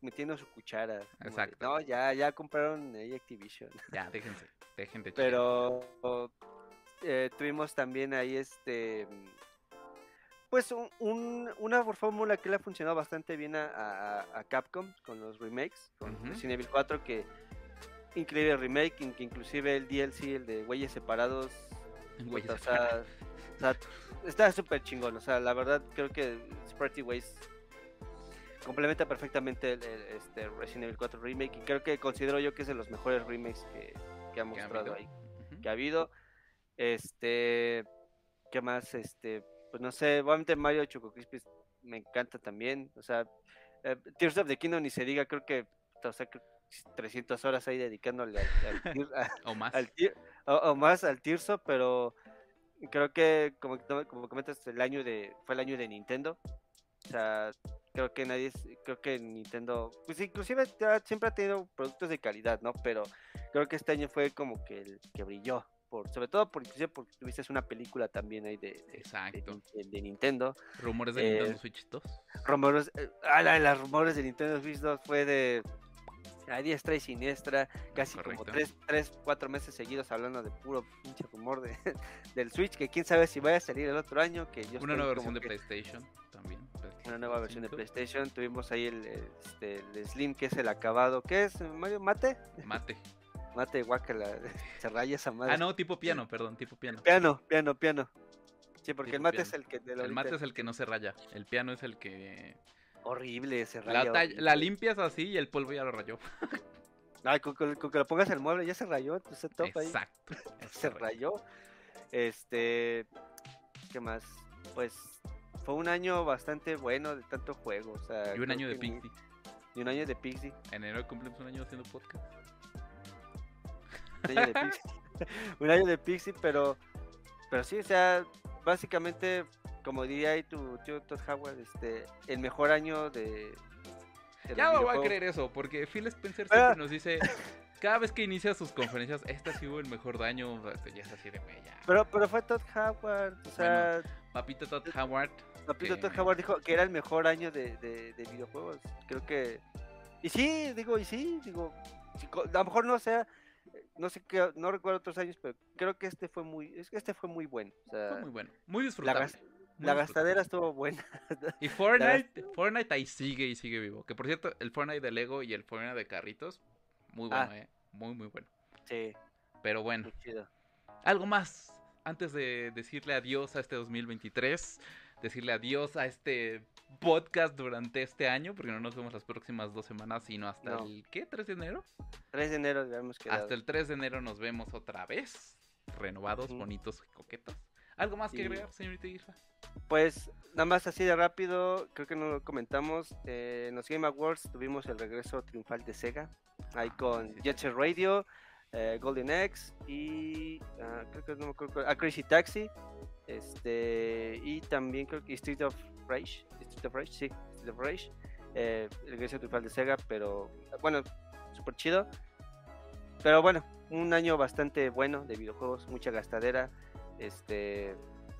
metiendo, su cuchara. Exacto. no, ya ya compraron ahí Activision. Ya, déjense, déjense. Pero eh, tuvimos también ahí este pues un, una fórmula que le ha funcionado bastante bien a, Capcom con los remakes, con Resident Evil 4, que increíble remake, que inclusive el DLC, el de Güeyes Separados, está súper chingón, o sea, la verdad creo que Sprite Ways complementa perfectamente el, este Resident Evil 4 remake y creo que considero yo que es de los mejores remakes que, ha mostrado ahí, que ha habido. Este ¿qué más? Este, pues no sé, obviamente Mario Choco Crispis me encanta también. O sea, eh, Tears of the Kingdom ni se diga, creo que, o sea, 300 horas ahí dedicándole al, o más. o, más al Tirso, pero creo que, como, como comentas, el año de, fue el año de Nintendo. O sea, creo que nadie, creo que Nintendo, pues inclusive siempre ha tenido productos de calidad, ¿no? Pero creo que este año fue como que el que brilló. Por, sobre todo por, porque tuviste una película también ahí de, de, Nintendo. Rumores de Nintendo eh, Switch 2. Rumores, eh, ah, las rumores de Nintendo Switch 2 fue de a diestra y siniestra, casi como 3, 4 meses seguidos hablando de puro pinche rumor de, del Switch, que quién sabe si vaya a salir el otro año. que yo Una nueva versión de PlayStation también. Una nueva versión de PlayStation. Tuvimos ahí el, este, el Slim, que es el acabado. ¿Qué es, Mario? ¿Mate? Mate. Mate, guacala, se raya esa madre. Ah, no, tipo piano, perdón, tipo piano. Piano, piano, piano. Sí, porque el mate es el que... el mate es el que no se raya, el piano es el que Horrible ese rayo. La, limpias así y el polvo ya lo rayó. Ay, con, que lo pongas en el mueble ya se rayó tu setup ahí. Exacto. se rayó. Este. ¿Qué más? Pues fue un año bastante bueno de tanto juego. O sea, y un año de Pixie. Y un año de Pixie. En enero cumplimos un año haciendo podcast. Un año de Pixie. un año de Pixie, pero. Pero sí, o sea, básicamente como diría ahí tu tío Todd Howard, este, el mejor año de. ya me voy a creer eso, porque Phil Spencer siempre nos dice. Cada vez que inicia sus conferencias, este ha sido el mejor año, ya es así de bella. Pero, pero fue Todd Howard, o sea. papito Todd Howard. Papito Todd Howard dijo que era el mejor año de, de, de videojuegos. Creo que. Y sí, digo, y sí, digo. A lo mejor no sea no sé qué, no recuerdo otros años, pero creo que este fue muy, es que este fue muy bueno. fue muy bueno, muy disfrutable la gastadera estuvo buena. Y Fortnite, Fortnite ahí sigue y sigue vivo. Que por cierto, el Fortnite de Lego y el Fortnite de carritos, muy bueno, ah. eh. Muy, muy bueno. Sí. Pero bueno. Algo más antes de decirle adiós a este 2023. Decirle adiós a este podcast durante este año, porque no nos vemos las próximas dos semanas, sino hasta el, ¿qué? ¿3 de enero? 3 de enero, digamos que. Hasta el 3 de enero nos vemos otra vez, renovados, bonitos y coquetos. ¿Algo más que agregar, señorita Isla? Pues nada más así de rápido, creo que no lo comentamos. Eh, en los Game Awards tuvimos el regreso triunfal de Sega, ahí ah, con Set Radio, eh, Golden X y uh, creo que no me acuerdo, a Crazy Taxi, este y también creo que Street of Rage, Street of Rage, sí, Street of Rage, eh, el regreso triunfal de Sega, pero bueno, súper chido. Pero bueno, un año bastante bueno de videojuegos, mucha gastadera. Este,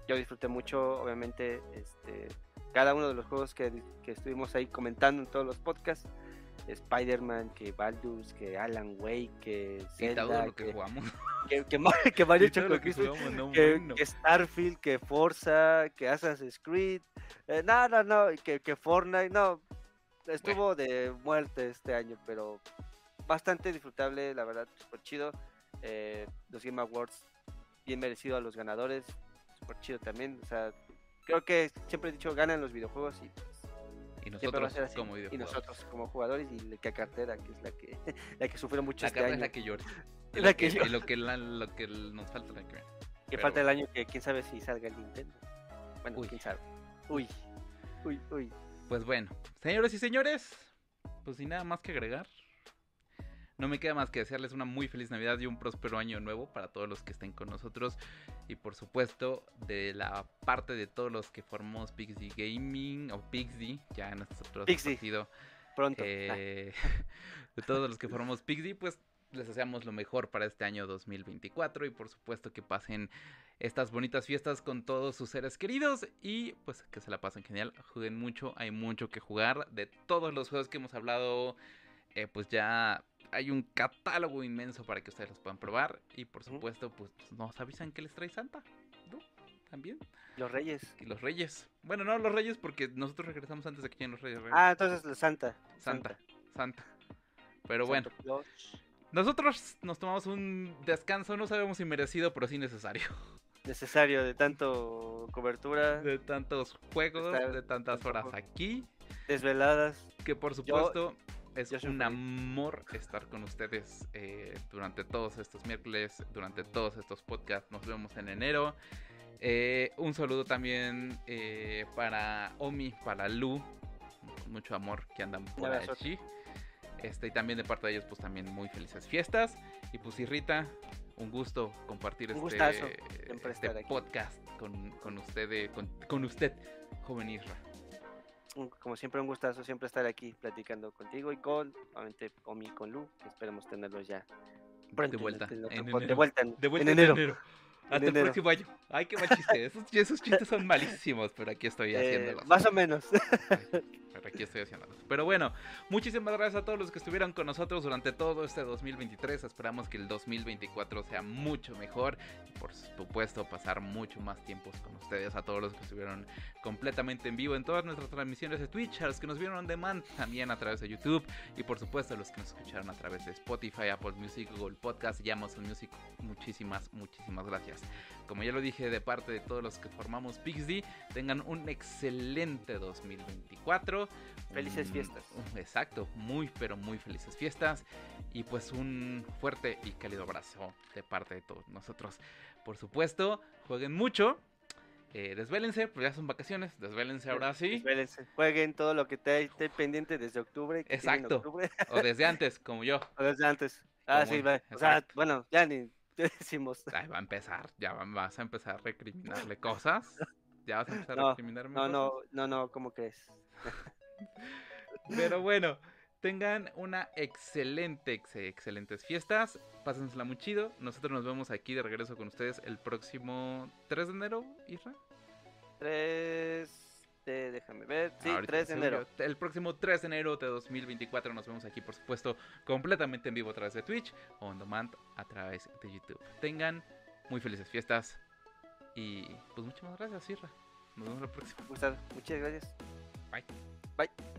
yo disfruté mucho, obviamente, este, cada uno de los juegos que, estuvimos ahí comentando en todos los podcasts. Spider-Man, que Baldur's, que Alan Wake, que Zelda, que, jugamos. Que, que, Mario que, Starfield, que Forza, que Assassin's Creed, eh, no, no, no, que, que Fortnite, no, estuvo de muerte este año, pero bastante disfrutable, la verdad, súper chido. Eh, los Game Awards bien merecido a los ganadores, súper chido también, o sea, creo que siempre he dicho, ganan los videojuegos y y nosotros como Y nosotros como jugadores y la que cartera, que es la que, la que sufrió mucho la este año. es la que llora. Y, la que, lo que, lo que nos falta la que Que falta el año que quién sabe si salga el Nintendo. Bueno, quién sabe. Uy, uy, uy. Pues bueno, señores y señores, pues sin nada más que agregar, no me queda más que desearles una muy feliz Navidad y un próspero año nuevo para todos los que estén con nosotros. Y por supuesto, de la parte de todos los que formamos Pixie Gaming o Pixie, ya en nuestro partido. Pronto. Eh, de todos los que formamos Pixie, pues les deseamos lo mejor para este año 2024 y por supuesto que pasen estas bonitas fiestas con todos sus seres queridos y pues que se la pasen genial, jueguen mucho, hay mucho que jugar de todos los juegos que hemos hablado, eh, pues ya hay un catálogo inmenso para que ustedes los puedan probar. Y por supuesto, pues nos avisan que les trae Santa. ¿No? También. Los Reyes. Y los Reyes. Bueno, no los Reyes porque nosotros regresamos antes de que lleguen los Reyes. Ah, entonces Santa. Santa. Santa. Pero bueno. Nosotros nos tomamos un descanso, no sabemos si merecido, pero sí necesario. Necesario de tanto cobertura. De tantos juegos, de tantas horas aquí. Desveladas. Que por supuesto es un amor estar con ustedes eh, durante todos estos miércoles, durante todos estos podcasts. Nos vemos en enero. Eh, un saludo también eh, para Omi, para Lu, mucho amor que andan por allí. Este, y también de parte de ellos, pues también muy felices fiestas. Y pues Rita, un gusto compartir este, este podcast con, con usted, con, con, usted, joven Isra. Como siempre, un gustazo siempre estar aquí platicando contigo y con, obviamente, Omi con Lu, esperemos tenerlos ya de vuelta. En, de vuelta en, de vuelta en enero. Hasta el próximo año. Ay, qué mal chiste. Esos, chistes son malísimos, pero aquí estoy eh, haciéndolos. más o menos. aquí estoy haciéndolos. Pero bueno, muchísimas gracias a todos los que estuvieron con nosotros durante todo este 2023. Esperamos que el 2024 sea mucho mejor. Por supuesto, pasar mucho más tiempos con ustedes. A todos los que estuvieron completamente en vivo en todas nuestras transmisiones de Twitch. A los que nos vieron on demand también a través de YouTube. Y por supuesto, a los que nos escucharon a través de Spotify, Apple Music, Google Podcast y Amazon Music. Muchísimas, muchísimas gracias. Como ya lo dije de parte de todos los que formamos Pixdy, tengan un excelente 2024. Felices fiestas. exacto, muy pero muy felices fiestas. Y pues un fuerte y cálido abrazo de parte de todos nosotros. Por supuesto, jueguen mucho. Eh, desvélense, pues ya son vacaciones, desvélense ahora sí. Desvélense, jueguen todo lo que te esté pendiente desde octubre. Exacto. o desde antes, como yo. O desde antes. Ah, sí, va. O sea, bueno, ya ni te decimos. va a empezar, ya vas a empezar a recriminarle cosas. Ya vas a empezar a recriminarme no, No, no, no, ¿cómo crees? Pero bueno, tengan una excelente, excelentes fiestas. Pásensela muy chido. Nosotros nos vemos aquí de regreso con ustedes el próximo 3 de enero, Isra. 3 déjame ver. Sí, 3 de enero. El próximo 3 de enero de 2024 nos vemos aquí, por supuesto, completamente en vivo a través de Twitch o on demand a través de YouTube. Tengan muy felices fiestas y pues muchas gracias, Sierra. Nos vemos la próxima. Muchas gracias. Bye. Bye.